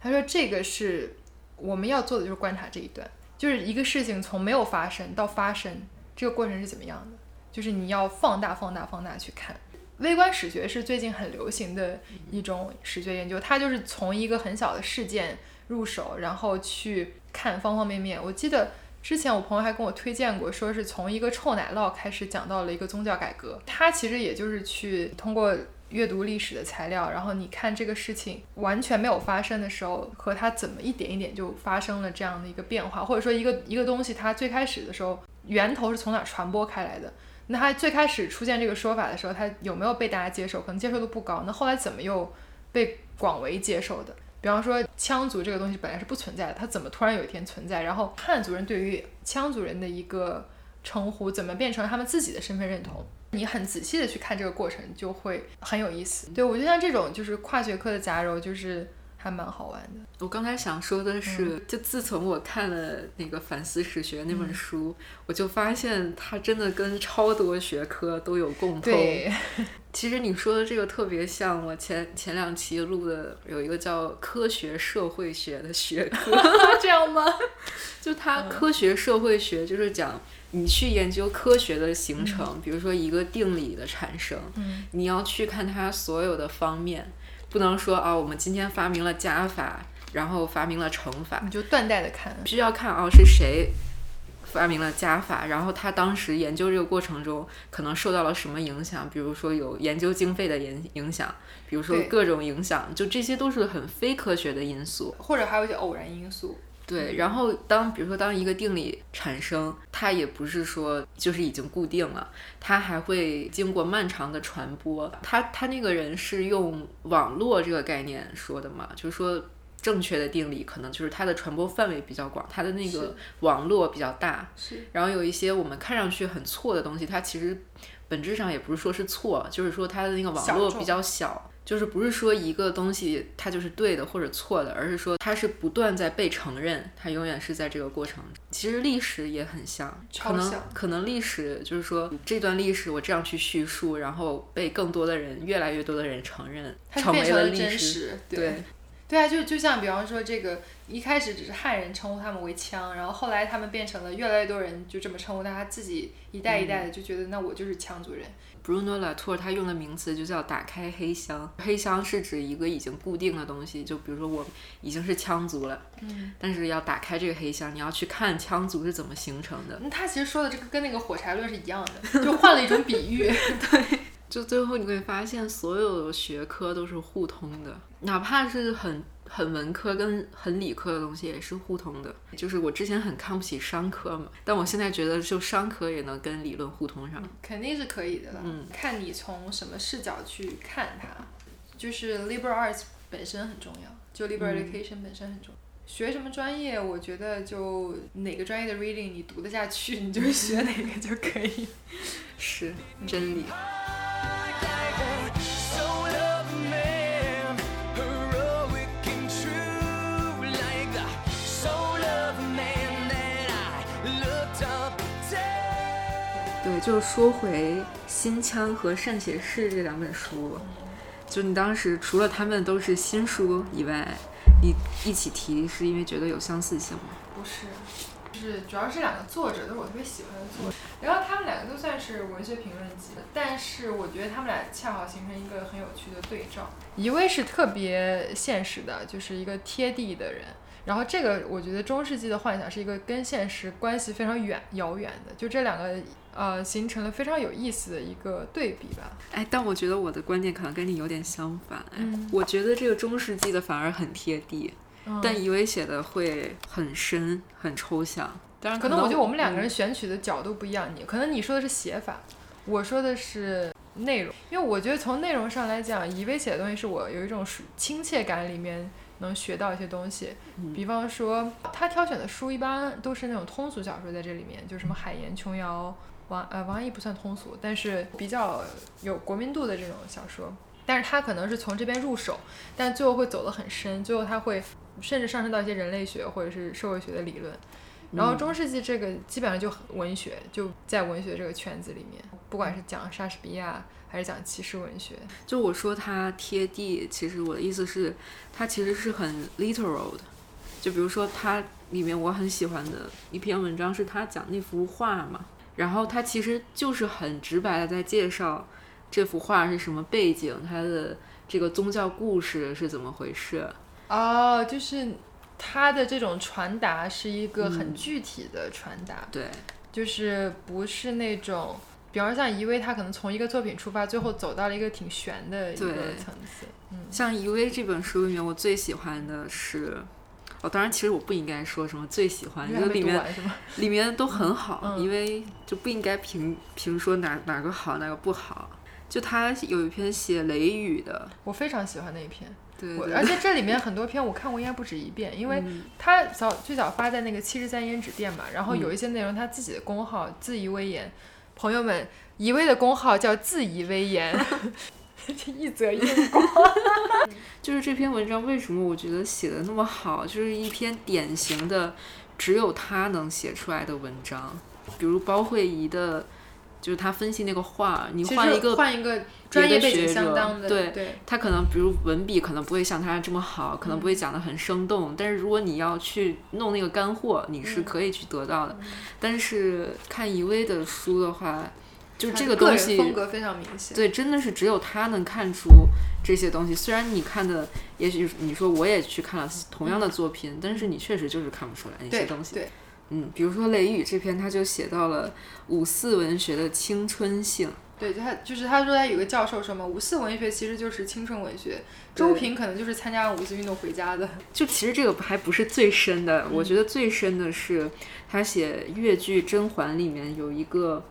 他说这个是我们要做的，就是观察这一段，就是一个事情从没有发生到发生，这个过程是怎么样的，就是你要放大、放大、放大去看。微观史学是最近很流行的一种史学研究，它就是从一个很小的事件入手，然后去看方方面面。我记得之前我朋友还跟我推荐过，说是从一个臭奶酪开始讲到了一个宗教改革。它其实也就是去通过阅读历史的材料，然后你看这个事情完全没有发生的时候，和它怎么一点一点就发生了这样的一个变化，或者说一个一个东西它最开始的时候源头是从哪儿传播开来的。那它最开始出现这个说法的时候，它有没有被大家接受？可能接受度不高。那后来怎么又被广为接受的？比方说羌族这个东西本来是不存在的，它怎么突然有一天存在？然后汉族人对于羌族人的一个称呼，怎么变成他们自己的身份认同？你很仔细的去看这个过程，就会很有意思。对我就像这种就是跨学科的杂糅，就是还蛮好玩的。我刚才想说的是，嗯就自从我看了那个反思史学那本书，我就发现它真的跟超多学科都有共通。对，[laughs] 其实你说的这个特别像我前前两期录的，有一个叫科学社会学的学科，[laughs] 这样吗？[laughs] 就它科学社会学就是讲你去研究科学的形成，比如说一个定理的产生，嗯你要去看它所有的方面，不能说啊，我们今天发明了加法，然后发明了乘法，你就断代的看。必须要看啊是谁发明了加法，然后他当时研究这个过程中可能受到了什么影响，比如说有研究经费的影影响，比如说各种影响，就这些都是很非科学的因素。或者还有一些偶然因素。对，然后当比如说当一个定理产生，它也不是说就是已经固定了，它还会经过漫长的传播。他他那个人是用网络这个概念说的嘛，就是说正确的定理可能就是它的传播范围比较广，它的那个网络比较大。是，然后有一些我们看上去很错的东西，它其实本质上也不是说是错，就是说它的那个网络比较小。就是不是说一个东西它就是对的或者错的，而是说它是不断在被承认，它永远是在这个过程。其实历史也很像，可能可能历史就是说这段历史我这样去叙述，然后被更多的人、越来越多的人承认，它成变成了真为了历史。实。对，对啊，就就像比方说这个，一开始只是汉人称呼他们为羌，然后后来他们变成了越来越多人就这么称呼，但他自己一代一代的就觉得那我就是羌族人。Bruno Latour 他用的名词就叫打开黑箱，黑箱是指一个已经固定的东西，就比如说我已经是羌族了，嗯，但是要打开这个黑箱，你要去看羌族是怎么形成的。那他其实说的这个跟那个火柴论是一样的，就换了一种比喻。[laughs] 对就最后你会发现，所有的学科都是互通的，哪怕是很很文科跟很理科的东西也是互通的。就是我之前很看不起商科嘛，但我现在觉得就商科也能跟理论互通上。肯定是可以的啦，嗯看你从什么视角去看它。就是 liberal arts 本身很重要，就 liberal 嗯 education 本身很重要。学什么专业，我觉得就哪个专业的 reading 你读得下去，你就学哪个就可以。[laughs] 是真理。就说回《新腔》和《善写事》这两本书，就你当时除了他们都是新书以外，你一起提是因为觉得有相似性吗？不是，就是主要是两个作者都是我特别喜欢的作者，然后他们两个都算是文学评论集的，但是我觉得他们俩恰好形成一个很有趣的对照。一位是特别现实的，就是一个贴地的人。然后这个，我觉得中世纪的幻想是一个跟现实关系非常远遥远的，就这两个呃形成了非常有意思的一个对比吧。哎，但我觉得我的观点可能跟你有点相反。哎，嗯我觉得这个中世纪的反而很贴地，嗯但以为写的会很深、很抽象。当然，可能我觉得我们两个嗯人选取的角度不一样，你可能你说的是写法，我说的是内容，因为我觉得从内容上来讲，以为写的东西是我有一种属亲切感里面能学到一些东西，嗯比方说他挑选的书一般都是那种通俗小说，在这里面就是什么海盐琼瑶、王呃王安忆不算通俗，但是比较有国民度的这种小说。但是他可能是从这边入手，但最后会走得很深，最后他会甚至上升到一些人类学或者是社会学的理论。然后中世纪这个基本上就很文学，就在文学这个圈子里面，不管是讲莎士比亚还是讲骑士文学，就我说它贴地，其实我的意思是，它其实是很 literal 的。就比如说，它里面我很喜欢的一篇文章是他讲那幅画嘛，然后他其实就是很直白的在介绍这幅画是什么背景，它的这个宗教故事是怎么回事。哦，就是他的这种传达是一个很嗯。具体的传达，对，就是不是那种，比方说像一位他可能从一个作品出发，最后走到了一个挺悬的一个层次，嗯，像《余威》这本书里面，我最喜欢的是，哦，当然其实我不应该说什么最喜欢，因为里面？里面都很好，嗯因为就不应该评评说哪哪个好哪个不好。就他有一篇写雷雨的，我非常喜欢那一篇，对而且这里面很多篇我看过应该不止一遍，因为嗯他早最早发在那个七十三胭脂店嘛，然后嗯有一些内容他自己的工号自以微言，朋友们，怡微的工号叫自以微言，[laughs] 一则硬广。[laughs] 就是这篇文章为什么我觉得写的那么好，就是一篇典型的只有他能写出来的文章。比如包慧仪的，就是他分析那个画，你换一个换一个专业背景相当的，对对他可能比如文笔可能不会像他这么好，可能嗯不会讲的很生动，但是如果你要去弄那个干货，你嗯是可以去得到的。但是看一薇的书的话，就这个东西，风格非常明显。对，真的是只有他能看出这些东西。虽然你看的，也许你说我也去看了同样的作品，但是你确实就是看不出来那些东西。对，嗯，比如说《雷雨》这篇，他就写到了五四文学的青春性。对，就他就是他说他有个教授说嘛，五四文学其实就是青春文学，周平可能就是参加完五四运动回家的。[laughs] 就其实这个还不是最深的，我觉得最深的是他写越剧《甄嬛》里面有一个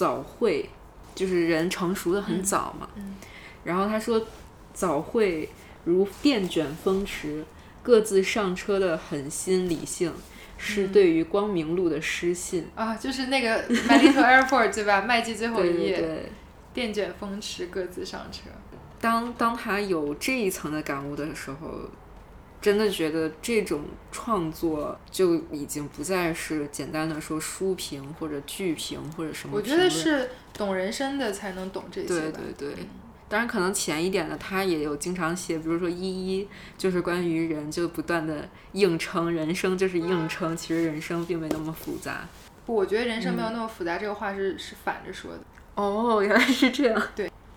早会，就是人成熟的很早嘛。嗯然后他说早会如电卷风驰，各自上车的狠心理性，是对于光明路的失信。啊，就是那个 My Little Airport 对吧？[laughs] 麦基最后一页，对对。电卷风驰，各自上车。当当他有这一层的感悟的时候，真的觉得这种创作就已经不再是简单的说书评或者剧评或者什么我觉。得是懂人生的才能懂这些对。对对嗯。当然，可能浅一点的，他也有经常写，比如说一一，就是关于人就不断的硬撑，人生就是硬撑，其实人生并没那么复杂。不，我觉得人生嗯没有那么复杂，这个话是是反着说的。哦，原来是这样。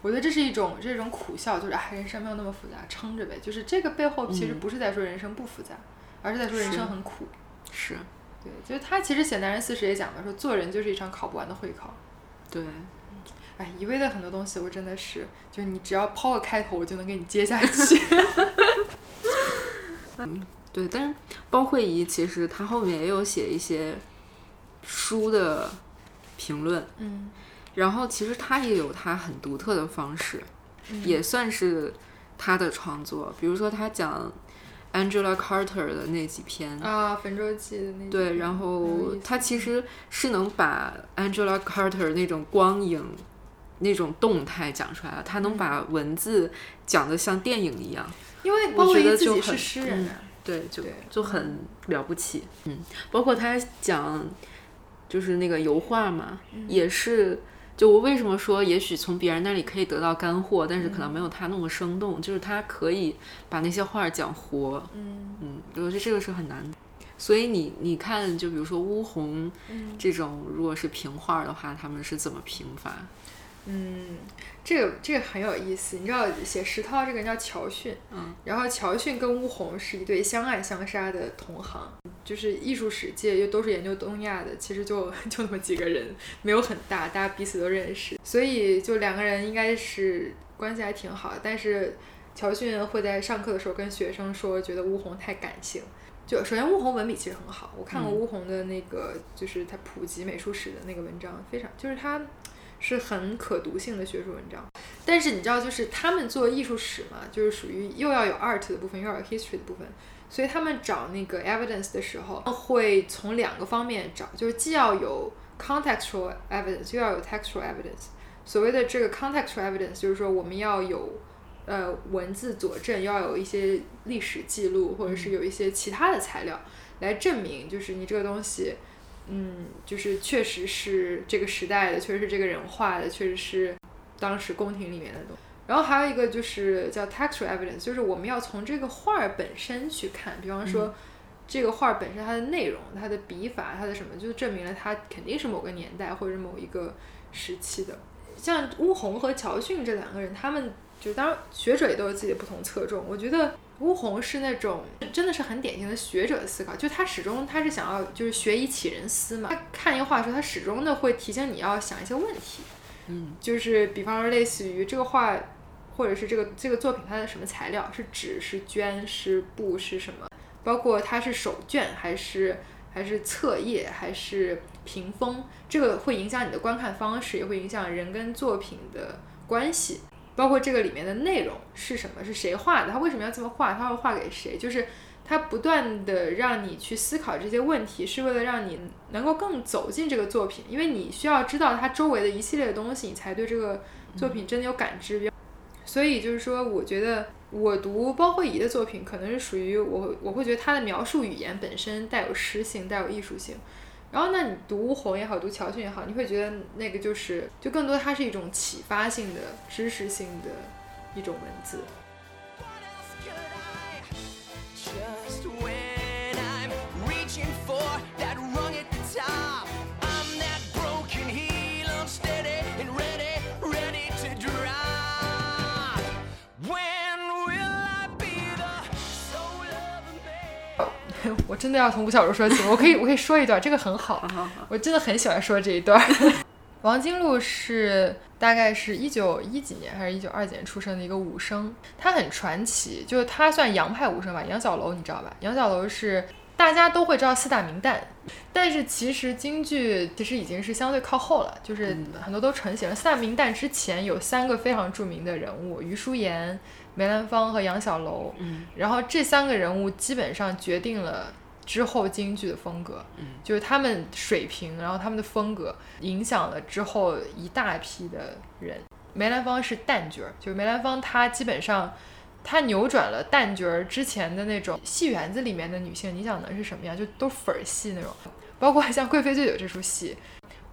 我觉得这是一种这种苦笑，就是哎，人生没有那么复杂，撑着呗。就是这个背后其实嗯不是在说人生不复杂，而是在说人生很苦。是，对，就是他其实写《男人四十》也讲了，说做人就是一场考不完的会考。对，哎，一味的很多东西，我真的是，就是你只要抛个开头，我就能给你接下去。[laughs] 嗯对，但是包慧仪其实她后面也有写一些书的评论，嗯，然后其实他也有他很独特的方式，嗯也算是他的创作。比如说他讲 Angela Carter 的那几篇，啊，《焚舟记》的那对，然后他其实是能把 Angela Carter 那种光影。那种动态讲出来了，他能把文字讲得像电影一样，因为我觉包括自己得就很是诗人啊，对，就对就很了不起。嗯，包括他讲就是那个油画嘛，嗯也是。就我为什么说，也许从别人那里可以得到干货，但是可能嗯没有他那么生动。就是他可以把那些话讲活，嗯嗯，我觉得这个是很难的。所以你你看，就比如说乌红嗯这种，如果是评画的话，他们是怎么评法？嗯，这个这个很有意思。你知道写石涛这个人叫乔迅，嗯，然后乔迅跟乌红是一对相爱相杀的同行，就是艺术史界又都是研究东亚的，其实就就那么几个人，没有很大，大家彼此都认识，所以就两个人应该是关系还挺好的。但是乔迅会在上课的时候跟学生说，觉得乌红太感性。就首先，乌红文笔其实很好，我看过嗯乌红的那个，就是他普及美术史的那个文章，非常就是他是很可读性的学术文章。但是你知道，就是他们做艺术史嘛，就是属于又要有 art 的部分，又要有 history 的部分，所以他们找那个 evidence 的时候，会从两个方面找，就是既要有 contextual evidence，又要有 textual evidence。所谓的这个 contextual evidence，就是说我们要有呃文字佐证，要有一些历史记录，或者是有一些其他的材料来证明，就是你这个东西。嗯，就是确实是这个时代的，确实是这个人画的，确实是当时宫廷里面的东西。然后还有一个就是叫 textual evidence，就是我们要从这个画儿本身去看，比方说、这个画儿本身它的内容、它的笔法、它的什么，就证明了它肯定是某个年代或者某一个时期的。像乌红和乔逊这两个人，他们就当然学者也都有自己的不同侧重。我觉得乌红是那种真的是很典型的学者思考，就他始终他是想要就是学以启人思嘛。他看一个画的时候，他始终的会提醒你要想一些问题。嗯，就是比方说类似于这个画，或者是这个这个作品它的什么材料，是纸是绢是布是什么，包括它是手卷还是还是册页还是屏风，这个会影响你的观看方式，也会影响人跟作品的关系。包括这个里面的内容是什么，是谁画的，他为什么要这么画，他会画给谁，就是他不断的让你去思考这些问题，是为了让你能够更走进这个作品，因为你需要知道它周围的一系列的东西，你才对这个作品真的有感知。所以就是说，我觉得我读包慧仪的作品，可能是属于我我会觉得他的描述语言本身带有诗性，带有艺术性。然后，那你读吴红也好，读乔迅也好，你会觉得那个就是，就更多它是一种启发性的、知识性的一种文字。我真的要从吴小如说起，我可以 [laughs] 我可以说一段，这个很好，我真的很喜欢说这一段。[laughs] 王金璐是大概是一九一几年还是一九二几年出生的一个武生，他很传奇，就是他算洋派武生吧。杨小楼你知道吧？杨小楼是大家都会知道四大名旦，但是其实京剧其实已经是相对靠后了，就是很多都成型了。四大名旦之前有三个非常著名的人物，余淑妍、梅兰芳和杨小楼。嗯然后这三个人物基本上决定了之后京剧的风格，就是他们水平，然后他们的风格影响了之后一大批的人。梅兰芳是旦角儿，就是梅兰芳她基本上她扭转了旦角儿之前的那种戏园子里面的女性，你想能是什么样？就都粉儿戏那种，包括像《贵妃醉酒》这出戏。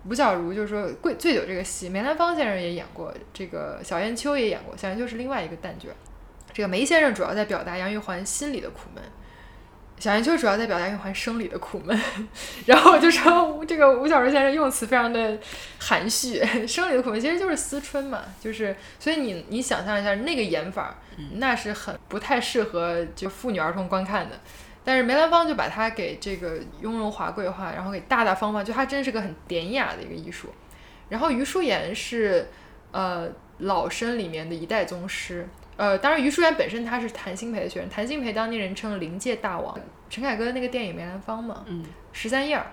吴小如就是说，《贵醉酒》这个戏，梅兰芳先生也演过，这个小燕秋也演过，小燕秋是另外一个旦角儿。这个梅先生主要在表达杨玉环心里的苦闷，小燕秋主要在表达杨玉环生理的苦闷。然后我就说，这个吴小如先生用词非常的含蓄，生理的苦闷其实就是思春嘛，就是所以你你想象一下那个演法，那是很不太适合就妇女儿童观看的。但是梅兰芳就把它给这个雍容华贵化，然后给大大方方，就它真是个很典雅的一个艺术。然后余淑妍是呃老生里面的一代宗师，呃，当然余淑媛本身她是谭鑫培的学生，谭鑫培当年人称灵界大王，陈凯歌的那个电影梅兰芳嘛，嗯十三燕儿，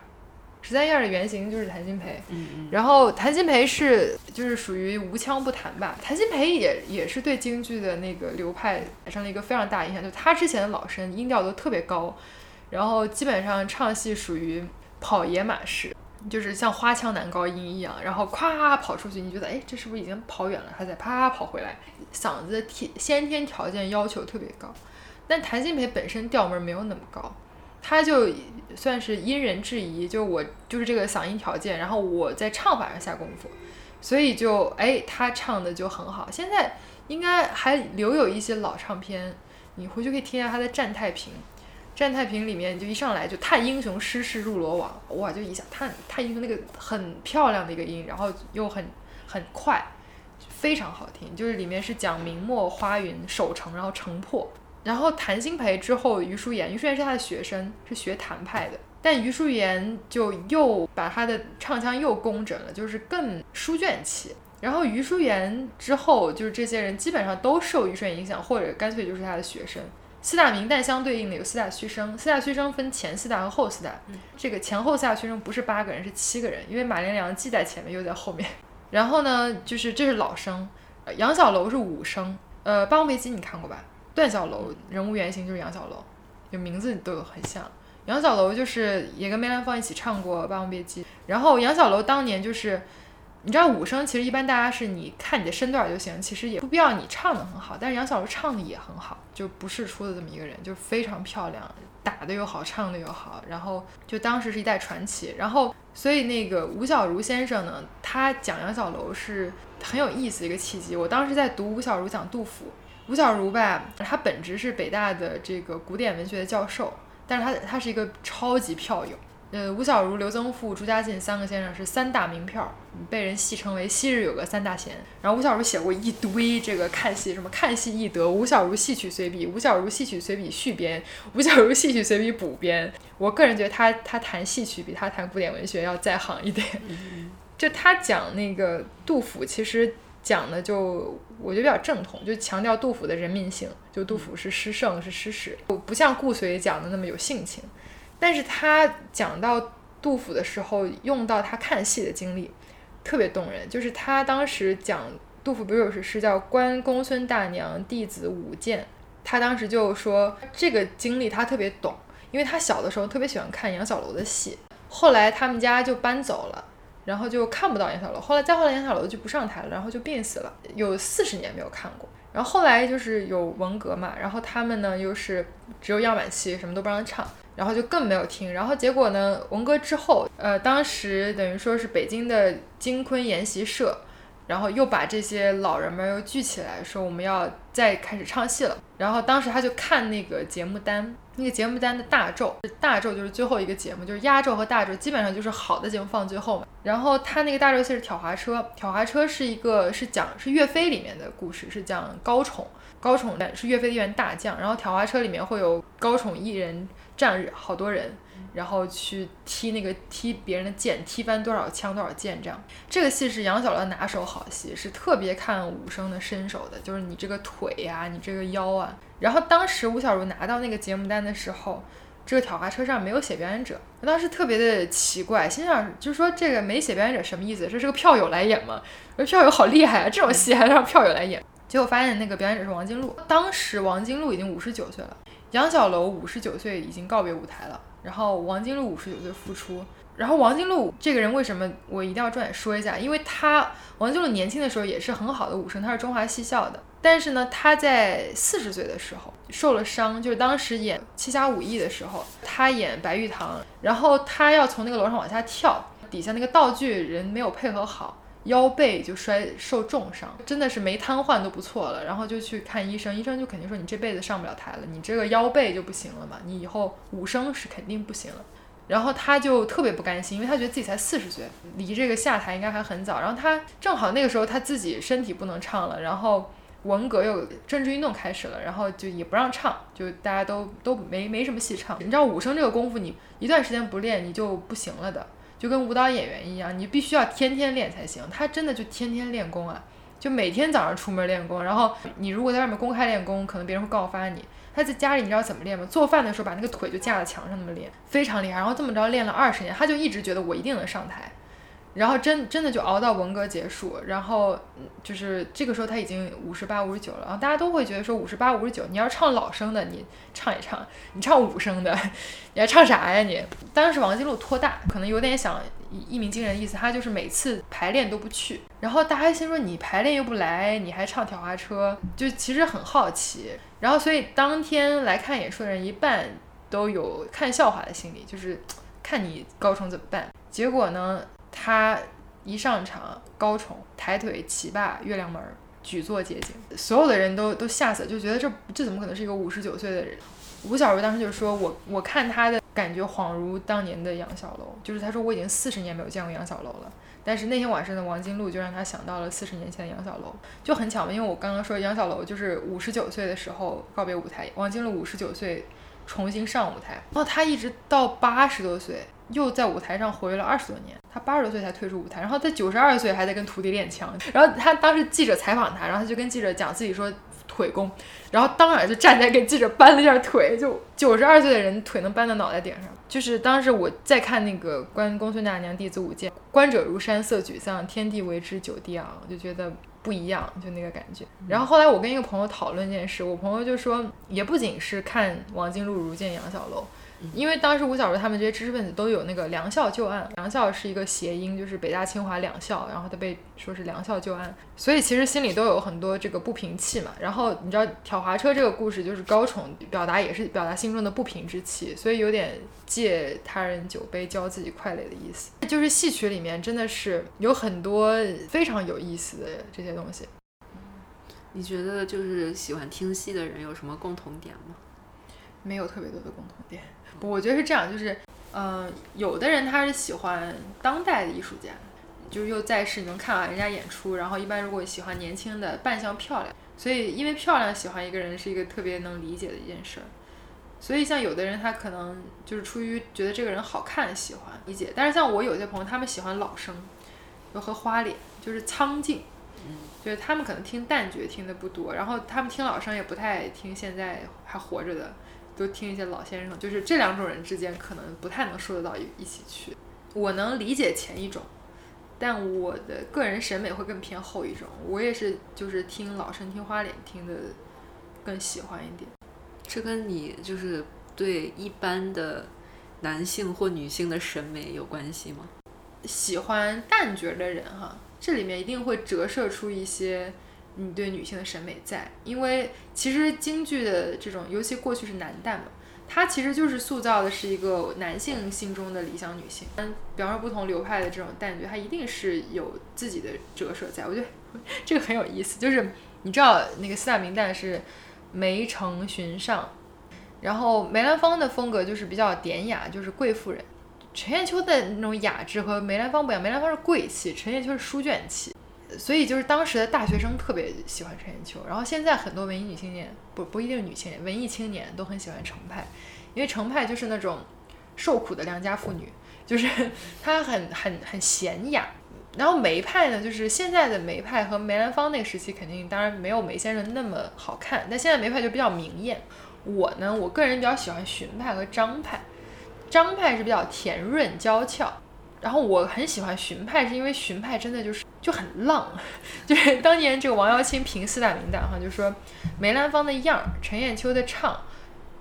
十三燕儿的原型就是谭鑫培。嗯嗯然后谭鑫培是就是属于无腔不谈吧，谭鑫培也也是对京剧的那个流派产生了一个非常大影响，就他之前的老生音调都特别高，然后基本上唱戏属于跑野马式，就是像花腔男高音一样，然后咵跑出去，你觉得哎这是不是已经跑远了，他再啪跑回来，嗓子天先天条件要求特别高，但谭鑫培本身调门没有那么高，他就算是因人制宜，就我就是这个嗓音条件，然后我在唱法上下功夫，所以就哎他唱的就很好。现在应该还留有一些老唱片，你回去可以听一下他的《战太平》。《战太平》里面就一上来就叹英雄失势入罗网，哇，就一下叹叹英雄那个很漂亮的一个音，然后又很很快，非常好听。就是里面是讲明末花云守城，然后城破，然后谭鑫培之后，余淑妍，余淑妍是他的学生，是学谭派的，但余淑妍就又把他的唱腔又工整了，就是更书卷气。然后余淑妍之后，就是这些人基本上都受余淑妍影响，或者干脆就是他的学生。四大名旦相对应的有四大须生，四大须生分前四大和后四大。这个前后四大须生不是八个人，是七个人，因为马连良既在前面又在后面。然后呢，就是这是老生，呃杨小楼是武生。呃，《霸王别姬》你看过吧？段小楼人物原型就是杨小楼，就名字都有很像。杨小楼就是也跟梅兰芳一起唱过《霸王别姬》，然后杨小楼当年就是，你知道武生其实一般大家是你看你的身段就行，其实也不必要你唱的很好，但是杨小楼唱的也很好，就不世出的这么一个人，就非常漂亮，打的又好，唱的又好，然后就当时是一代传奇。然后所以那个吴小如先生呢，他讲杨小楼是很有意思的一个契机。我当时在读吴小如讲杜甫，吴小如吧，他本职是北大的这个古典文学的教授，但是他他是一个超级票友。呃，吴小如、刘增富、朱家进三个先生是三大名票，被人戏称为昔日有个三大贤。然后吴小如写过一堆这个看戏，什么看戏易得，吴小如戏曲随笔，吴小如戏曲随笔续编，吴小如戏曲随笔补编。我个人觉得他他谈戏曲比他谈古典文学要在行一点。就他讲那个杜甫，其实讲的就我觉得比较正统，就强调杜甫的人民性，就杜甫是诗圣是诗史，不像顾随讲的那么有性情。但是他讲到杜甫的时候，用到他看戏的经历，特别动人。就是他当时讲杜甫不是有首诗叫“关公孙大娘弟子舞剑”，他当时就说这个经历他特别懂，因为他小的时候特别喜欢看杨小楼的戏，后来他们家就搬走了。然后就看不到杨小楼，后来再后来杨小楼就不上台了，然后就病死了，有四十年没有看过。然后后来就是有文革嘛，然后他们呢又是只有样板戏，什么都不让唱，然后就更没有听。然后结果呢，文革之后，呃，当时等于说是北京的京昆研习社，然后又把这些老人们又聚起来，说我们要再开始唱戏了。然后当时他就看那个节目单，那个节目单的大咒，大咒就是最后一个节目，就是压轴和大咒，基本上就是好的节目放最后嘛。然后他那个大咒戏是挑滑车，挑滑车是一个是讲是岳飞里面的故事，是讲高宠，高宠的是岳飞的一员大将，然后挑滑车里面会有高宠一人战好多人。然后去踢那个踢别人的剑，踢翻多少枪多少剑这样。这个戏是杨小乐拿手好戏，是特别看武生的身手的，就是你这个腿呀、你这个腰啊。然后当时吴小如拿到那个节目单的时候，这个挑滑车上没有写表演者，我当时特别的奇怪，心想就是说这个没写表演者什么意思？这是个票友来演吗？我说票友好厉害啊，这种戏还让票友来演。结果发现那个表演者是王金璐，当时王金璐已经五十九岁了，杨小楼五十九岁已经告别舞台了。然后王金璐五十九岁复出，然后王金璐这个人为什么我一定要重点说一下？因为他王金璐年轻的时候也是很好的武生，他是中华戏校的。但是呢，他在四十岁的时候受了伤，就是当时演《七侠五义》的时候，他演白玉堂，然后他要从那个楼上往下跳，底下那个道具人没有配合好。腰背就摔受重伤，真的是没瘫痪都不错了。然后就去看医生，医生就肯定说你这辈子上不了台了，你这个腰背就不行了嘛，你以后武生是肯定不行了。然后他就特别不甘心，因为他觉得自己才四十岁，离这个下台应该还很早。然后他正好那个时候他自己身体不能唱了，然后文革又政治运动开始了，然后就也不让唱，就大家都都没没什么戏唱。你知道武生这个功夫，你一段时间不练你就不行了的。就跟舞蹈演员一样，你必须要天天练才行。他真的就天天练功啊，就每天早上出门练功。然后你如果在外面公开练功，可能别人会告发你。他在家里你知道怎么练吗？做饭的时候把那个腿就架在墙上那么练，非常厉害。然后这么着练了二十年，他就一直觉得我一定能上台。然后真真的就熬到文革结束，然后就是这个时候他已经五十八、五十九了。然后大家都会觉得说五十八、五十九，你要唱老生的，你唱一唱；你唱五声的，[laughs] 你还唱啥呀你？当时王金璐托大，可能有点想一鸣惊人的意思，他就是每次排练都不去。然后大家心说你排练又不来，你还唱挑滑车，就其实很好奇。然后所以当天来看演出的人一半都有看笑话的心理，就是 [tsk] 看你高宠怎么办。结果呢？他一上场，高宠抬腿起霸月亮门，举座皆惊，所有的人都都吓死，就觉得这这怎么可能是一个五十九岁的人？吴小如当时就说：“我我看他的感觉恍如当年的杨小楼，就是他说我已经四十年没有见过杨小楼了。但是那天晚上的王金璐就让他想到了四十年前的杨小楼，就很巧嘛，因为我刚刚说杨小楼就是五十九岁的时候告别舞台，王金璐五十九岁重新上舞台，然后他一直到八十多岁。”又在舞台上活跃了二十多年，他八十多岁才退出舞台，然后他九十二岁还在跟徒弟练枪。然后他当时记者采访他，然后他就跟记者讲自己说腿功，然后当然就站在给记者搬了一下腿，就九十二岁的人腿能搬到脑袋顶上。就是当时我在看那个《关公孙大娘弟子舞剑》，观者如山色沮丧，天地为之久地昂，我就觉得不一样，就那个感觉。然后后来我跟一个朋友讨论这件事，我朋友就说，也不仅是看王金璐如见杨小楼。因为当时吴小如他们这些知识分子都有那个梁校旧案，梁校是一个谐音，就是北大清华两校，然后他被说是梁校旧案，所以其实心里都有很多这个不平气嘛。然后你知道挑滑车这个故事，就是高宠表达也是表达心中的不平之气，所以有点借他人酒杯浇自己快垒的意思。就是戏曲里面真的是有很多非常有意思的这些东西。你觉得就是喜欢听戏的人有什么共同点吗？没有特别多的共同点。不，我觉得是这样，就是，嗯，有的人他是喜欢当代的艺术家，就是又在世，能看完人家演出。然后一般如果喜欢年轻的，扮相漂亮，所以因为漂亮喜欢一个人是一个特别能理解的一件事儿。所以像有的人他可能就是出于觉得这个人好看喜欢理解，但是像我有些朋友他们喜欢老生，就和花脸，就是苍劲，就是他们可能听旦角听的不多，然后他们听老生也不太听现在还活着的。都听一些老先生，就是这两种人之间可能不太能说得到一一起去。我能理解前一种，但我的个人审美会更偏后一种。我也是，就是听老生、听花脸听的更喜欢一点。这跟你就是对一般的男性或女性的审美有关系吗？喜欢旦角的人哈，这里面一定会折射出一些你对女性的审美在，因为其实京剧的这种，尤其过去是男旦嘛，它其实就是塑造的是一个男性心中的理想女性。嗯，比方说不同流派的这种旦角，它一定是有自己的折射在。我觉得这个很有意思，就是你知道那个四大名旦是梅城寻上，然后梅兰芳的风格就是比较典雅，就是贵妇人。陈砚秋的那种雅致和梅兰芳不一样，梅兰芳是贵气，陈砚秋是书卷气。所以就是当时的大学生特别喜欢陈砚秋，然后现在很多文艺女青年不不一定女青年，文艺青年都很喜欢程派，因为程派就是那种受苦的良家妇女，就是 [laughs] 她很很很娴雅。然后梅派呢，就是现在的梅派和梅兰芳那个时期肯定当然没有梅先生那么好看，但现在梅派就比较明艳。我呢，我个人比较喜欢荀派和张派，张派是比较甜润娇俏。然后我很喜欢荀派，是因为荀派真的就是就很浪，[laughs] 就是当年这个王瑶卿评四大名旦哈，就说梅兰芳的样儿，陈砚秋的唱，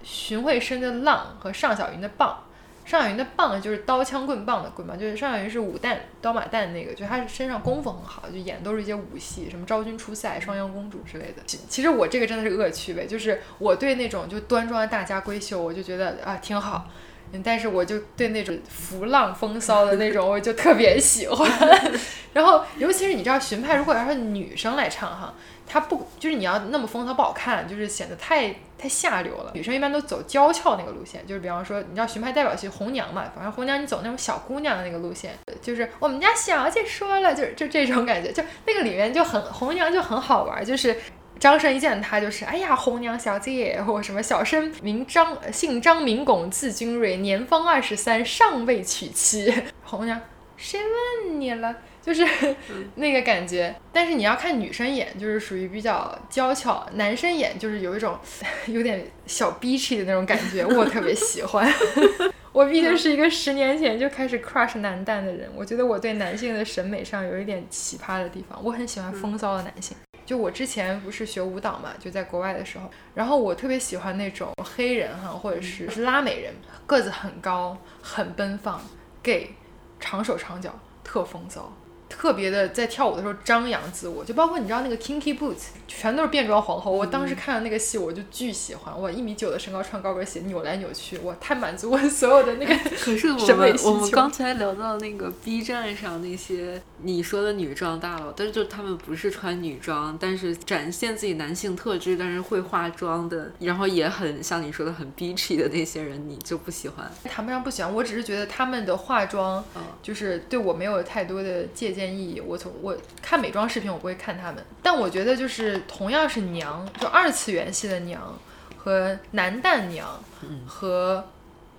荀慧生的浪和尚小云的棒。尚小云的棒就是刀枪棍棒的棍嘛，就是尚小云是武旦刀马旦那个，就他身上功夫很好，就演都是一些武戏，什么昭君出塞、双阳公主之类的。其其实我这个真的是恶趣味，就是我对那种就端庄的大家闺秀，我就觉得啊挺好。但是我就对那种浮浪风骚的那种，我就特别喜欢。[laughs] 然后，尤其是你知道，荀派如果要是女生来唱哈，她不就是你要那么风骚不好看，就是显得太太下流了。女生一般都走娇俏那个路线，就是比方说，你知道荀派代表戏红娘嘛，反正红娘你走那种小姑娘的那个路线，就是我们家小姐说了，就是就这种感觉，就那个里面就很红娘就很好玩，就是。张生一见他就是，哎呀，红娘小姐，我什么小生名张，姓张名拱，字君瑞，年方二十三，尚未娶妻。[laughs] 红娘，谁问你了？就是 [laughs] 那个感觉。但是你要看女生演，就是属于比较娇俏；男生演就是有一种 [laughs] 有点小 bitch 的那种感觉，我特别喜欢。我毕竟是一个十年前就开始 crush 男旦的人，我觉得我对男性的审美上有一点奇葩的地方，我很喜欢风骚的男性。就我之前不是学舞蹈嘛，就在国外的时候，然后我特别喜欢那种黑人哈，或者是是拉美人，个子很高，很奔放，gay，长手长脚，特风骚。特别的在跳舞的时候张扬自我，就包括你知道那个 Kinky Boots，全都是变装皇后。我当时看的那个戏，我就巨喜欢。我一米九的身高穿高跟鞋扭来扭去，我太满足我所有的那个可是我们我们刚才聊到那个 B 站上那些你说的女装大佬，但是就他们不是穿女装，但是展现自己男性特质，但是会化妆的，然后也很像你说的很 bitchy 的那些人，你就不喜欢？谈不上不喜欢，我只是觉得他们的化妆，就是对我没有太多的借鉴。意义，我从我看美妆视频，我不会看他们，但我觉得就是同样是娘，就二次元系的娘和男旦娘和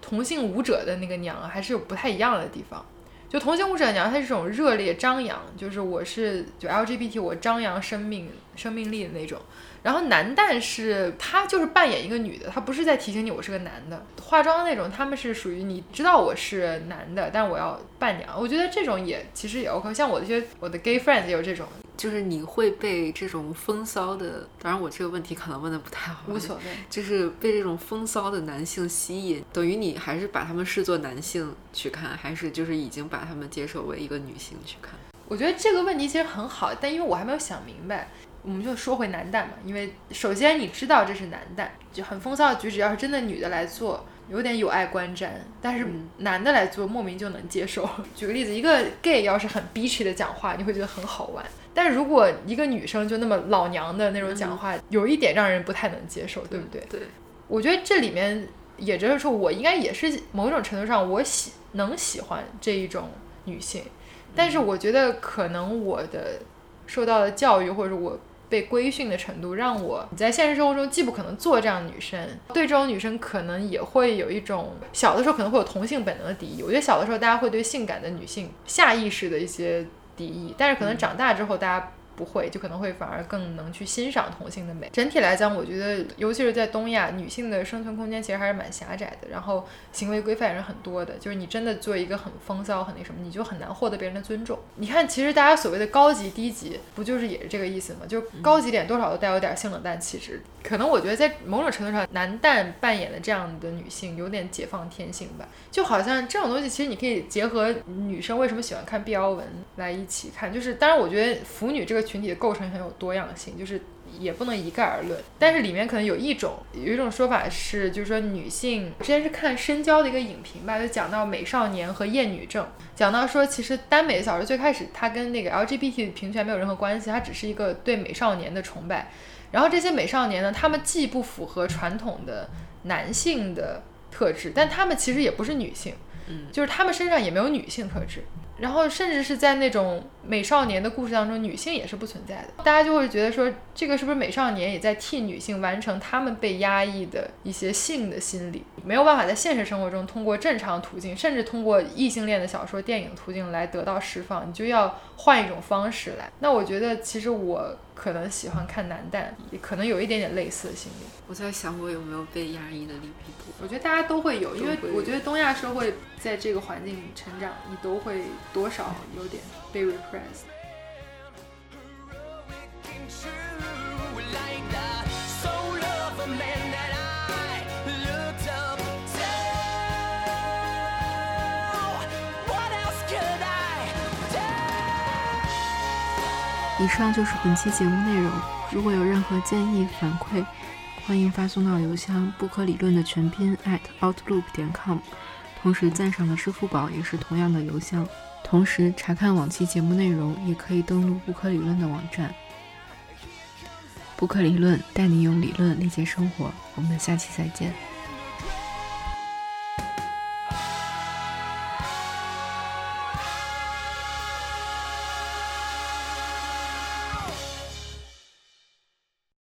同性舞者的那个娘还是有不太一样的地方。就同性舞者娘，她是这种热烈张扬，就是我是就 LGBT，我张扬生命生命力的那种。然后男旦是他就是扮演一个女的，他不是在提醒你我是个男的。化妆那种，他们是属于你知道我是男的，但我要扮娘。我觉得这种也其实也 OK。像我的一些我的 gay friends 也有这种，就是你会被这种风骚的，当然我这个问题可能问的不太好，无所谓，就是被这种风骚的男性吸引，等于你还是把他们视作男性去看，还是就是已经把他们接受为一个女性去看？我觉得这个问题其实很好，但因为我还没有想明白。我们就说回男旦嘛，因为首先你知道这是男旦，就很风骚的举止，要是真的女的来做，有点有碍观瞻；但是男的来做，莫名就能接受。[laughs] 举个例子，一个 gay 要是很 bitchy 的讲话，你会觉得很好玩；但如果一个女生就那么老娘的那种讲话，有一点让人不太能接受，对不对？对，我觉得这里面也就是说，我应该也是某种程度上，我喜能喜欢这一种女性，但是我觉得可能我的受到的教育或者我。被规训的程度，让我你在现实生活中既不可能做这样的女生，对这种女生可能也会有一种小的时候可能会有同性本能的敌意。我觉得小的时候大家会对性感的女性下意识的一些敌意，但是可能长大之后大家。不会，就可能会反而更能去欣赏同性的美。整体来讲，我觉得，尤其是在东亚，女性的生存空间其实还是蛮狭窄的，然后行为规范也是很多的。就是你真的做一个很风骚、很那什么，你就很难获得别人的尊重。你看，其实大家所谓的高级、低级，不就是也是这个意思吗？就高级点，多少都带有点性冷淡气质。可能我觉得在某种程度上，男旦扮演的这样的女性有点解放天性吧。就好像这种东西，其实你可以结合女生为什么喜欢看 BL 文来一起看。就是当然，我觉得腐女这个。群体的构成很有多样性，就是也不能一概而论。但是里面可能有一种有一种说法是，就是说女性之前是看深交的一个影评吧，就讲到美少年和厌女症，讲到说其实耽美小说最开始它跟那个 LGBT 平权没有任何关系，它只是一个对美少年的崇拜。然后这些美少年呢，他们既不符合传统的男性的特质，但他们其实也不是女性，嗯就是他们身上也没有女性特质。然后甚至是在那种美少年的故事当中，女性也是不存在的。大家就会觉得说，这个是不是美少年也在替女性完成他们被压抑的一些性的心理，没有办法在现实生活中通过正常途径，甚至通过异性恋的小说、电影途径来得到释放，你就要换一种方式来。那我觉得，其实我可能喜欢看男旦，也可能有一点点类似的心理。我在想我有没有被压抑的力比多。我觉得大家都会有，因为我觉得东亚社会在这个环境里成长，你都会多少有点被 repressed。以上就是本期节目内容。如果有任何建议反馈，欢迎发送到邮箱不可理论的全拼 at outlook 点 com。同时，赞赏的支付宝也是同样的邮箱。同时，查看往期节目内容，也可以登录不可理论的网站。不可理论带你用理论理解生活。我们下期再见。